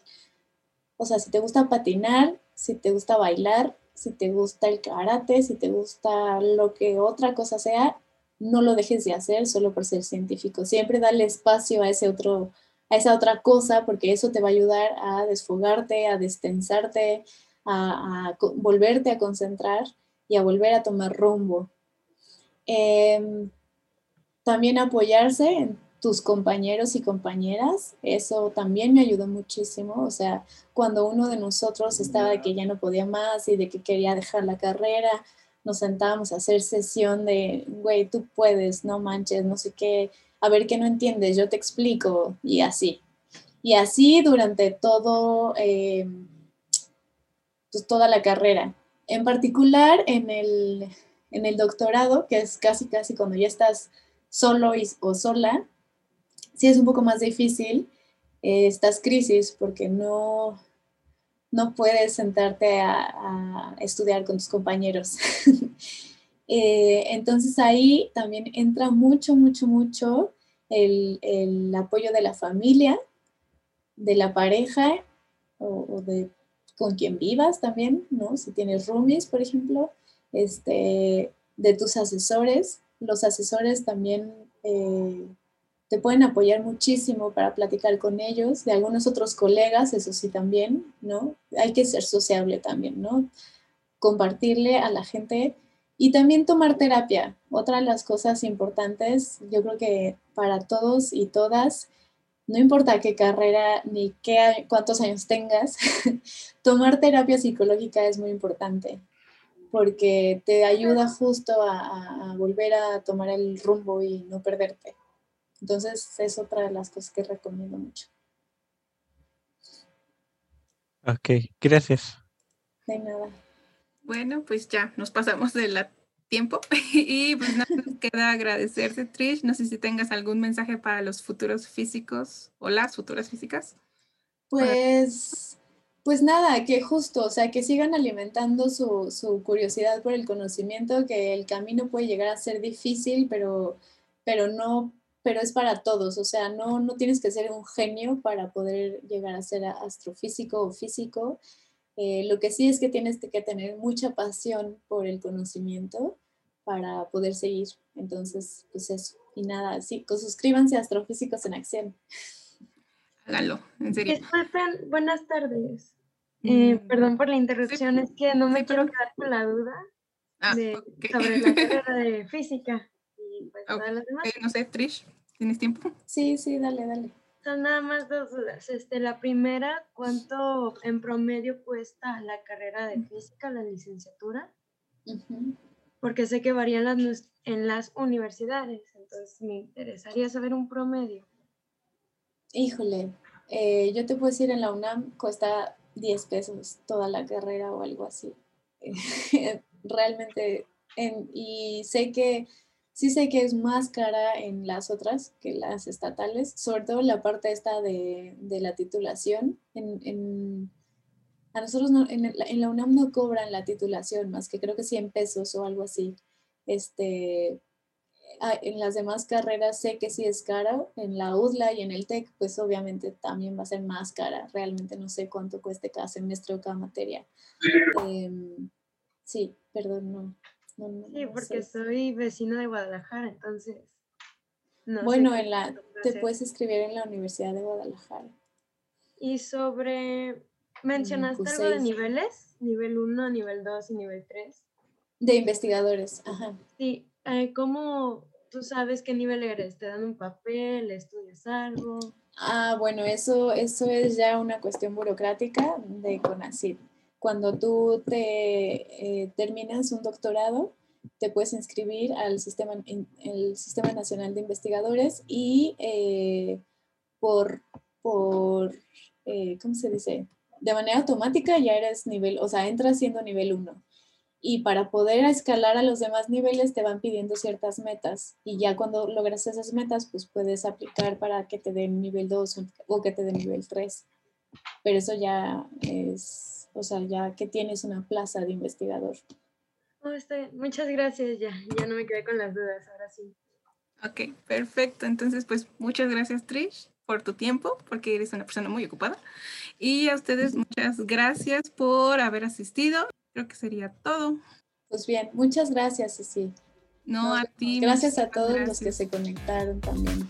O sea, si te gusta patinar, si te gusta bailar, si te gusta el karate, si te gusta lo que otra cosa sea, no lo dejes de hacer solo por ser científico. Siempre dale espacio a ese otro, a esa otra cosa, porque eso te va a ayudar a desfogarte, a destensarte, a, volverte a concentrar y a volver a tomar rumbo. Em, también apoyarse en tus compañeros y compañeras, eso también me ayudó muchísimo. O sea, cuando uno de nosotros estaba de que ya no podía más y de que quería dejar la carrera, nos sentábamos a hacer sesión de, güey, tú puedes, no manches, no sé qué, a ver qué no entiendes, yo te explico, y así. Y así durante todo, eh, pues toda la carrera. En particular en el, doctorado, que es casi, casi cuando ya estás solo o sola, sí es un poco más difícil eh, estas crisis porque no, no puedes sentarte a, estudiar con tus compañeros. Eh, entonces ahí también entra mucho, mucho, mucho el, el, apoyo de la familia, de la pareja o, de con quien vivas también, ¿no? Si tienes roomies, por ejemplo, este, de tus asesores. Los asesores también eh, te pueden apoyar muchísimo para platicar con ellos, de algunos otros colegas, eso sí también, ¿no? Hay que ser sociable también, ¿no? Compartirle a la gente y también tomar terapia. Otra de las cosas importantes, yo creo que para todos y todas, no importa qué carrera ni qué, cuántos años tengas, tomar terapia psicológica es muy importante porque te ayuda justo a volver a tomar el rumbo y no perderte. Entonces es otra de las cosas que recomiendo mucho. Ok, gracias. De nada. Bueno, pues ya nos pasamos del tiempo y pues nada nos queda agradecerte, Trish. No sé si tengas algún mensaje para los futuros físicos o las futuras físicas. Pues, pues nada, que justo, o sea, que sigan alimentando su, su curiosidad por el conocimiento, que el camino puede llegar a ser difícil, pero, pero no pero es para todos, o sea, no, no tienes que ser un genio para poder llegar a ser astrofísico o físico. Eh, lo que sí es que tienes que tener mucha pasión por el conocimiento para poder seguir. Entonces, pues eso. Y nada, sí, pues suscríbanse a Astrofísicos en Acción. Hágalo, en serio. Disculpen, buenas tardes. Eh, mm. perdón por la interrupción, es que no me quiero quedar con la duda ah, sobre la carrera de física. Pues, no sé, Trish, ¿tienes tiempo? Sí, sí, dale, dale. Son nada más dos dudas. Este, la primera, ¿cuánto en promedio cuesta la carrera de física, la licenciatura? Porque sé que varían las, en las universidades, entonces me interesaría saber un promedio. Híjole, eh, yo te puedo decir en la UNAM cuesta 10 pesos toda la carrera o algo así. Realmente, y sé que Sí sé que es más cara en las otras que las estatales, sobre todo la parte esta de, la titulación. En, a nosotros en, la UNAM no cobran la titulación, más que creo que 100 pesos o algo así. Este, ah, en las demás carreras sé que sí es caro, en la UDLA y en el TEC, pues obviamente también va a ser más cara. Realmente no sé cuánto cueste cada semestre o cada materia. Em, sí, perdón, no sí, porque soy vecino de Guadalajara, entonces. bueno, en la, te puedes escribir en la Universidad de Guadalajara. Y sobre, ¿mencionaste algo de niveles? Nivel 1, nivel 2 y nivel 3. De investigadores, ajá. Sí, eh, ¿cómo tú sabes qué nivel eres? ¿Te dan un papel? ¿Estudias algo? Ah, bueno, eso, eso es ya una cuestión burocrática de CONACYT cuando tú te eh, terminas un doctorado, te puedes inscribir al sistema, el Sistema Nacional de Investigadores y eh, por, por eh, ¿cómo se dice? De manera automática ya eres nivel, o sea, entras siendo nivel 1. Y para poder escalar a los demás niveles te van pidiendo ciertas metas. Y ya cuando logras esas metas, pues puedes aplicar para que te den nivel 2 o que te den nivel 3. Pero eso ya es o sea, ya que tienes una plaza de investigador. Oh, Muchas gracias, ya, ya no me quedé con las dudas, ahora sí. Ok, perfecto. Entonces, pues muchas gracias, Trish, por tu tiempo, porque eres una persona muy ocupada. Y a ustedes muchas gracias por haber asistido. Creo que sería todo. Pues bien, muchas gracias, Ceci. No, a ti. Gracias a todos los que se conectaron también.